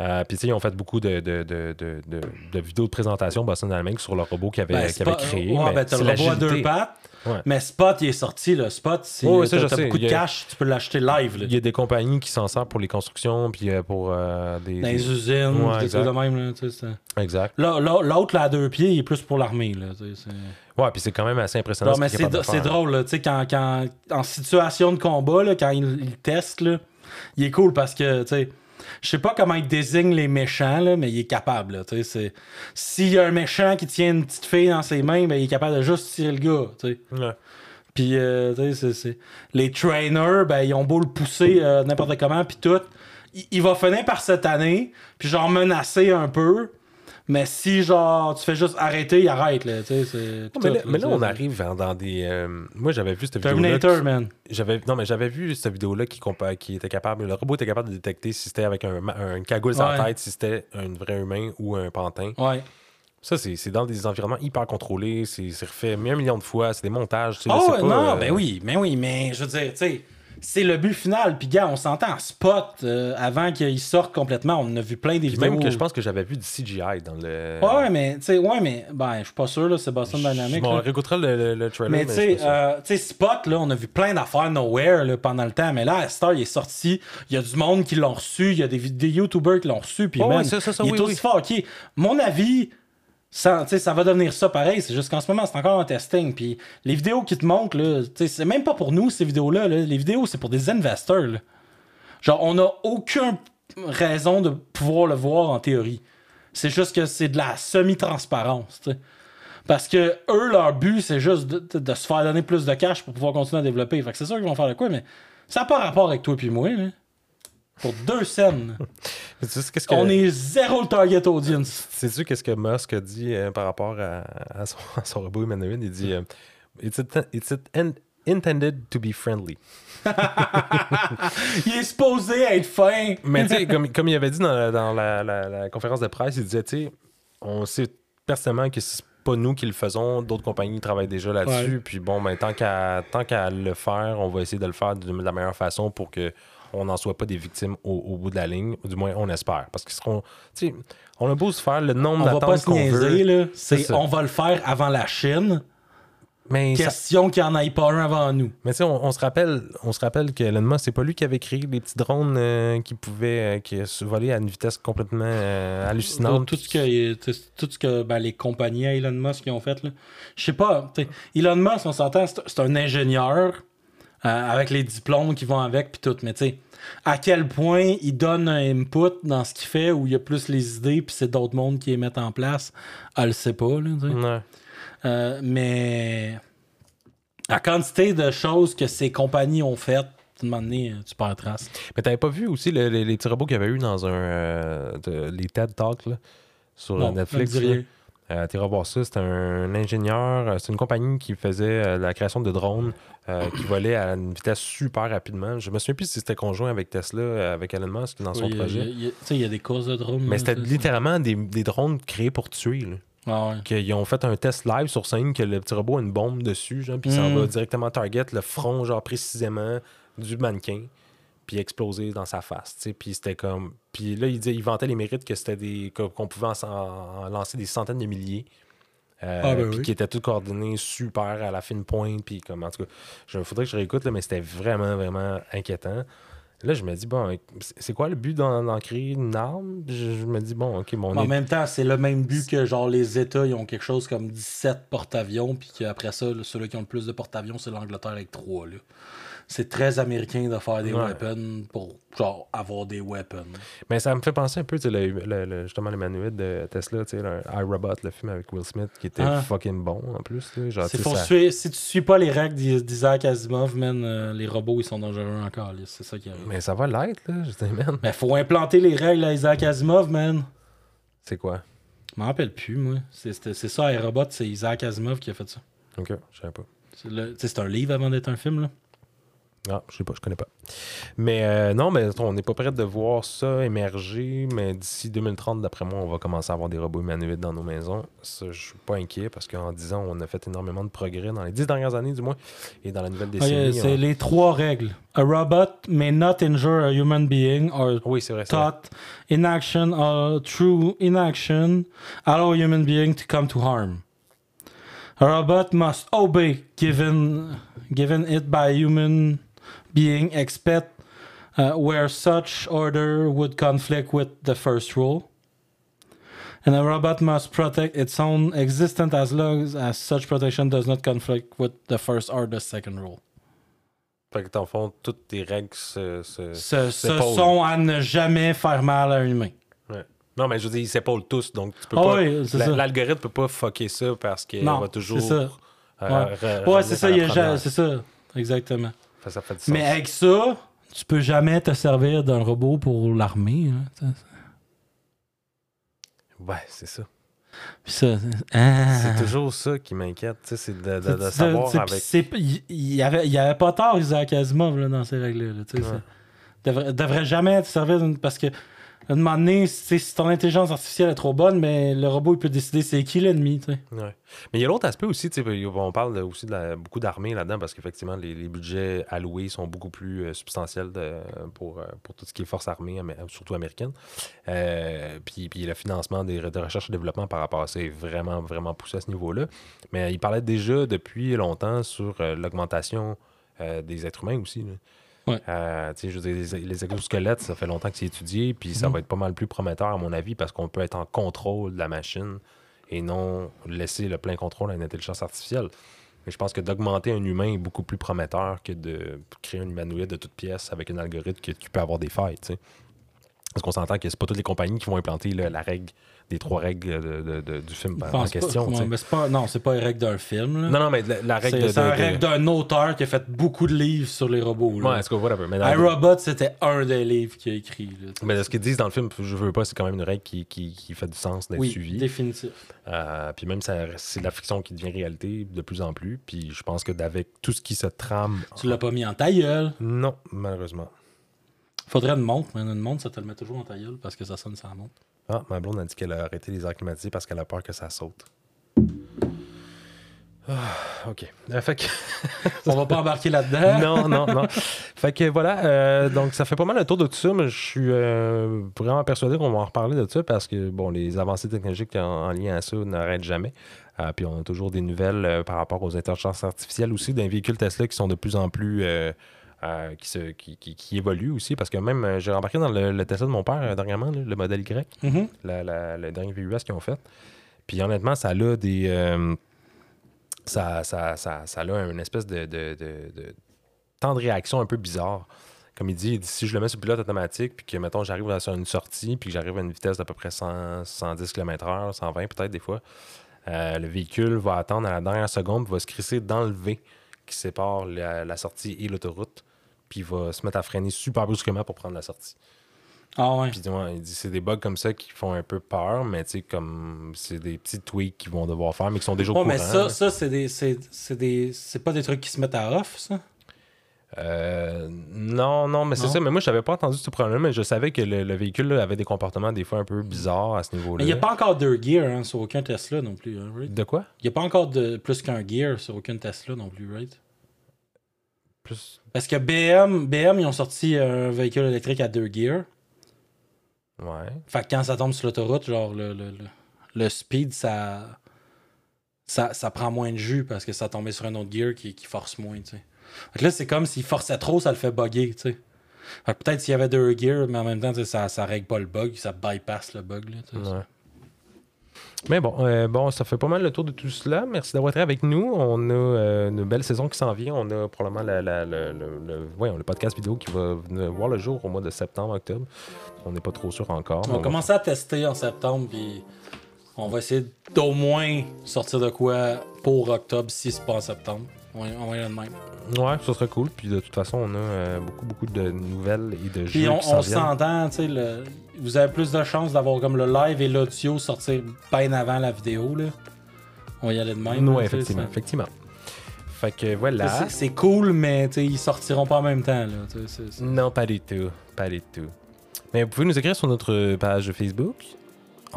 Euh, Puis, tu sais, ils ont fait beaucoup de, de, de, de, de- de vidéos de présentation Boston Dynamics sur le robot qu'ils avaient, Ben, avaient Spot- créé. Ouais, mais ben, t'as le robot à deux pattes. Ouais. Mais Spot, il est sorti, là. Spot, c'est, Oh, t'as, sais. beaucoup de a- cash, tu peux l'acheter live, là. Il y a des compagnies qui s'en servent pour les constructions, puis euh, pour euh, des. Dans les des- usines, Ouais, des exact. trucs de même, là. Exact. L'autre, là, à deux pieds, il est plus pour l'armée, là. Ouais, puis c'est quand même assez impressionnant. Non, mais c'est, c'est drôle, là, tu sais, quand, quand, en situation de combat, là, quand il, il teste, là, il est cool parce que, tu sais, je sais pas comment il désigne les méchants, là, mais il est capable, tu sais. S'il y a un méchant qui tient une petite fille dans ses mains, ben, il est capable de juste tirer le gars, tu sais. Ouais. Puis, euh, tu sais, c'est, c'est- les trainers, ben, ils ont beau le pousser euh, n'importe comment, puis tout. Il, il va finir par cette année, puis genre menacer un peu. Mais si, genre, tu fais juste arrêter, il arrête, là, tu sais, c'est... Non, mais, là, mais là, on arrive dans, dans des. euh, Moi, j'avais vu cette vidéo. Terminator, man. J'avais, non, mais j'avais vu cette vidéo-là qui, compa- qui était capable. Le robot était capable de détecter si c'était avec un, un cagoule Ouais. tête, si c'était un vrai humain ou un pantin. Ouais. Ça, c'est, c'est dans des environnements hyper contrôlés. C'est, c'est refait un million de fois. C'est des montages. tu sais, Oh, pas, non, euh, ben oui, ben oui, mais je veux dire, tu sais, c'est le but final. Puis, gars, on s'entend, Spot, euh, avant qu'il sorte complètement, on en a vu plein des Puis vidéos. même que je pense que j'avais vu du CGI dans le. Ouais, mais, tu sais, ouais, mais, ben, je suis pas sûr, là, c'est Boston Dynamics. m'en là. réécouterai le, le- le trailer. Mais tu sais, euh, tu sais, Spot, là, on a vu plein d'affaires nowhere là, pendant le temps. Mais là, Star, il est sorti. Il y a du monde qui l'ont reçu. Il y a des, des YouTubers qui l'ont reçu. Puis, Ouais, man, ouais, ça, ça, ça, il oui, est aussi oui. OK, mon avis, ça, va devenir ça pareil. C'est juste qu'en ce moment, c'est encore un testing. Puis les vidéos qui te montrent, là, c'est même pas pour nous, ces vidéos-là. là. Les vidéos, c'est pour des investors. Genre, on n'a aucune raison de pouvoir le voir en théorie. C'est juste que c'est de la semi-transparence. Parce que eux, leur but, c'est juste de, se faire donner plus de cash pour pouvoir continuer à développer. Fait que c'est sûr qu'ils vont faire de quoi, mais ça n'a pas rapport avec toi et moi. Là. Pour deux scènes, qu'est-ce que... on est zéro le target audience. Sais-tu qu'est-ce que Musk a dit euh, par rapport à, à son, à son robot humanoïde? Il dit euh, It's, it- it's it in- intended to be friendly. Il est supposé être fin. Mais tu sais, comme, comme il avait dit dans, la, dans la- la- la conférence de presse, il disait, tu sais, on sait personnellement que c'est pas nous qui le faisons, d'autres compagnies travaillent déjà là-dessus, Ouais. puis bon, ben, tant qu'à tant qu'à le faire, on va essayer de le faire de la meilleure façon pour que on n'en soit pas des victimes au, au bout de la ligne, ou du moins on espère. Parce qu'ils seront, tu sais, on a beau se faire le nombre d'attentes qu'on veut. C'est, on va le faire avant la Chine. mais ça- Question qu'il n'y en ait pas un avant nous. Mais tu sais, on, on se rappelle, on se rappelle que Elon Musk, c'est pas lui qui avait créé les petits drones euh, qui pouvaient euh, qui se voler à une vitesse complètement euh, hallucinante. Tout ce que, tout ce que ben, les compagnies à Elon Musk qui ont fait. Je sais pas. Elon Musk, on s'entend, c'est c'est un ingénieur avec les diplômes qui vont avec puis tout. Mais tu sais, à quel point il donne un input dans ce qu'il fait où il y a plus les idées puis c'est d'autres mondes qui les mettent en place, elle le sait pas. Là. Ouais. Euh, mais la quantité de choses que ces compagnies ont faites, à un moment donné, euh, tu perds trace. Mais t'avais pas vu aussi le- les, les petits robots qu'il y avait eu dans un euh, de- les TED Talks là, sur Non, Netflix? Euh, T'iras voir ça, c'est un ingénieur, c'est une compagnie qui faisait euh, la création de drones euh, qui volaient à une vitesse super rapidement. Je me souviens plus si c'était conjoint avec Tesla, euh, avec Elon Musk dans son Oui, projet. il y a- tu sais, il y a des courses de drones. Mais c'était littéralement des, des drones créés pour tuer. Là. Ah ouais. Qu'ils ont fait un test live sur scène que le petit robot a une bombe dessus, genre, puis ça Mm. va directement target le front, genre précisément du mannequin. puis exploser dans sa face. tu sais. Puis c'était comme. Puis là, il, disait, il vantait les mérites que c'était des. qu'on pouvait en, en lancer des centaines de milliers. Euh, Ah, ben oui. qui étaient tout coordonnés super à la fine pointe. Puis comme en tout cas, il faudrait que je réécoute, là, mais c'était vraiment, vraiment inquiétant. Là, je me dis, bon, c'est quoi le but d'en créer une arme? Je, je me dis, bon, ok, mon en même temps, c'est le même but que genre les États, ils ont quelque chose comme 17 porte-avions, puis qu'après ça, là, ceux-là qui ont le plus de porte-avions, c'est l'Angleterre avec 3. Là. C'est très américain de faire des Ouais. weapons pour genre avoir des weapons. Mais ça me fait penser un peu, tu sais, le, le- le- justement, le manuel de Tesla, tu sais, iRobot, le film avec Will Smith, qui était Ah. fucking bon en plus. Genre, faut ça- suivre- si tu suis pas les règles d'I- d'Isaac Asimov, man, euh, les robots ils sont dangereux encore. C'est ça qui arrive. Mais... Mais ça va l'être, là. Je dis, man, faut implanter les règles à Isaac Asimov, man. c'est quoi? Je m'en rappelle plus, moi. C'est ça, iRobot, c'est Isaac Asimov qui a fait ça. Ok, je savais pas. C'est un livre avant d'être un film, là. Ah, je sais pas, je connais pas. Mais euh, non, mais on n'est pas prêt de voir ça émerger, mais d'ici 2030, d'après moi, on va commencer à avoir des robots humanoïdes dans nos maisons. Ça, je suis pas inquiet parce qu'en 10 ans, on a fait énormément de progrès dans les 10 dernières années, du moins, et dans la nouvelle décennie. c'est on- les trois règles. A robot may not injure a human being or Oui, c'est vrai. thought inaction or through inaction allow a human being to come to harm. A robot must obey given given it by a human being except uh, where such order would conflict with the first rule. And a robot must protect its own existence as long as such protection does not conflict with the first or the second rule. Fait que, dans le fond, toutes tes règles se. se- s'épaulent. sont à ne jamais faire mal à un humain. Ouais. Non, mais je veux dire, ils s'épaulent tous, donc tu peux Ah pas. oui. L'algorithme peut pas fucker ça parce qu'il va toujours. c'est ça. euh, Ouais, ça, c'est ça. Exactement. Fait que ça fait du sens. Mais avec ça, tu peux jamais te servir d'un robot pour l'armée. hein. Ouais, c'est ça. Ah. C'est toujours ça qui m'inquiète, tu sais, c'est de, de- de savoir avec. Il il y avait, pas tort, Isaac Asimov, là, dans ces règles-là. Ouais. devrait, devrait jamais te servir d'une- parce que un moment donné, si ton intelligence artificielle est trop bonne, mais le robot il peut décider c'est qui l'ennemi. Mais il y a l'autre aspect aussi, on parle aussi de beaucoup d'armées là-dedans parce qu'effectivement, les, budgets alloués sont beaucoup plus euh, substantiels pour, euh, pour tout ce qui est force armée, surtout américaine. Euh, puis, puis le financement des, de recherche et développement par rapport à ça est vraiment, vraiment poussé à ce niveau-là. Mais il parlait déjà depuis longtemps sur l'augmentation des êtres humains aussi. Ouais. Euh, je veux dire, les, les exosquelettes, ça fait longtemps que c'est étudié, puis ça Mhm. va être pas mal plus prometteur, à mon avis, parce qu'on peut être en contrôle de la machine et non laisser le plein contrôle à une intelligence artificielle. Mais je pense que d'augmenter un humain est beaucoup plus prometteur que de créer un humanoïde de toute pièce avec un algorithme qui, qui peut avoir des failles. tu sais. Parce qu'on s'entend que c'est pas toutes les compagnies qui vont implanter là, la règle des trois règles de- de- de- du film en pas- question. sais. mais pas, non, c'est pas une règle d'un film. là. Non, non, mais la, la règle C'est de. de- règle d'un auteur qui a fait beaucoup de livres sur les robots. là. Ouais, est-ce que whatever. Mais, dans- iRobot, c'était un des livres qu'il a écrit. là, mais ce qu'ils disent dans le film, je veux pas, c'est quand même une règle qui, qui, qui fait du sens d'être oui, suivie. définitif. Euh, puis même, c'est de la fiction qui devient réalité de plus en plus. Puis je pense que d'avec tout ce qui se trame. Tu l'as pas mis en ta gueule. Non, malheureusement. Faudrait une montre, mais une montre, ça te le met toujours en ta gueule parce que ça sonne sans montre. Ah, ma blonde a dit qu'elle a arrêté les airs climatisés parce qu'elle a peur que ça saute. Ah, ok. Euh, fait que... On va pas embarquer là-dedans. non, non, non. Fait que voilà, euh, donc ça fait pas mal le tour de tout ça, mais je suis euh, vraiment persuadé qu'on va en reparler de ça parce que bon, les avancées technologiques en, en lien à ça n'arrêtent jamais. Puis on a toujours des nouvelles par rapport aux intelligences artificielles aussi, d'un véhicule Tesla qui sont de plus en plus. Euh, qui, se, qui, qui- qui évoluent aussi parce que même euh, j'ai embarqué dans le, le Tesla de mon père euh, dernièrement, là, le modèle Y Mhm. la, la- le dernier VUS qu'ils ont fait. Puis honnêtement, ça a des. ça, ça, ça, ça a une espèce de, de- de- de temps de réaction un peu bizarre. Comme il dit, il dit, si je le mets sur pilote automatique, puis que, mettons, j'arrive sur une sortie, puis que j'arrive à une vitesse d'à peu près 100, 110 km/h, 120 peut-être des fois, le véhicule va attendre à la dernière seconde, va se crisser dans le V qui sépare la, la sortie et l'autoroute, puis il va se mettre à freiner super brusquement pour prendre la sortie. Ah ouais. Puis ouais, il dit c'est des bugs comme ça qui font un peu peur, mais tu sais, comme c'est des petits tweaks qu'ils vont devoir faire, mais qui sont déjà au Ouais, mais ça, ça c'est des, c'est, c'est des, c'est pas des trucs qui se mettent à off, ça? Euh, non, non, mais c'est ça. Mais moi, je n'avais pas entendu ce problème, mais je savais que le, le véhicule là, avait des comportements des fois un peu bizarres à ce niveau-là. Mais il n'y a pas encore deux gears hein, sur aucun Tesla non plus, hein, right? De quoi? Il n'y a pas encore de plus qu'un gear sur aucun Tesla non plus, right? Plus. Parce que BM, BM, ils ont sorti un véhicule électrique à deux gears. Ouais. Fait que quand ça tombe sur l'autoroute, genre le, le, le, le speed, ça, ça, ça prend moins de jus parce que ça tombait sur un autre gear qui, qui force moins, tu sais. Fait que là, c'est comme s'il forçait trop, ça le fait bugger, tu sais. Fait que peut-être s'il y avait deux gears, mais en même temps, ça, ça règle pas le bug, ça bypass le bug, là, tu sais. Ouais. Mais bon, euh, bon, ça fait pas mal le tour de tout cela. Merci d'avoir été avec nous. On a euh, une belle saison qui s'en vient. On a probablement la, la- le, le- le- voyons, le podcast vidéo qui va venir voir le jour au mois de septembre, octobre. On n'est pas trop sûr encore. On va commencer à tester en septembre, puis on va essayer d'au moins sortir de quoi pour octobre si c'est pas en septembre. On va, on va y aller de même. Ouais, ça serait cool. Puis de toute façon, on a euh, beaucoup, beaucoup de nouvelles et de Puis jeux on, qui on s'entend, tu sais, le- vous avez plus de chances d'avoir comme le live et l'audio sortir bien avant la vidéo, là. On va y aller de même. Là, tu sais, effectivement, ça- effectivement. Fait que voilà. C'est- cool, mais ils sortiront pas en même temps, là. Non, pas du tout. Pas du tout. Mais vous pouvez nous écrire sur notre page Facebook,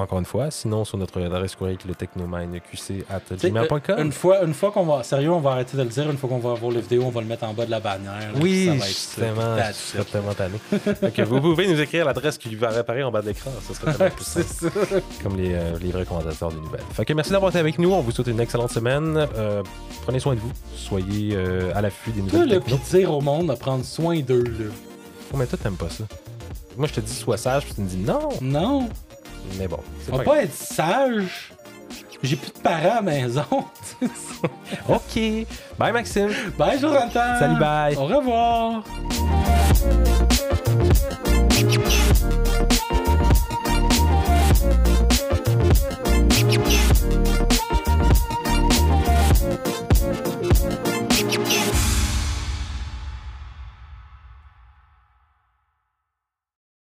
encore une fois. Sinon, sur notre adresse courriel le technomineqc Tu sais, technomine.gmail.com. Une fois, une fois qu'on va. Sérieux, on va arrêter de le dire. Une fois qu'on va voir les vidéos, on va le mettre en bas de la bannière. Oui, ça va être ça, puis je serais tellement tanné. Vous pouvez nous écrire l'adresse qui va apparaître en bas de l'écran. Ce serait tellement plus C'est simple, ça. comme les, euh, les vrais commentateurs des nouvelles. Fait que merci d'avoir été avec nous. On vous souhaite une excellente semaine. Euh, prenez soin de vous. Soyez euh, à l'affût des nouvelles puis dire au monde de prendre soin d'eux, là. Oh, mais toi, t'aimes pas ça. Moi, je te dis sois sage, puis tu me dis non. Non, Mais bon, on va pas être sage. J'ai plus de parents à la maison. OK. Bye, Maxime. bye, Jonathan. Salut, bye. Au revoir.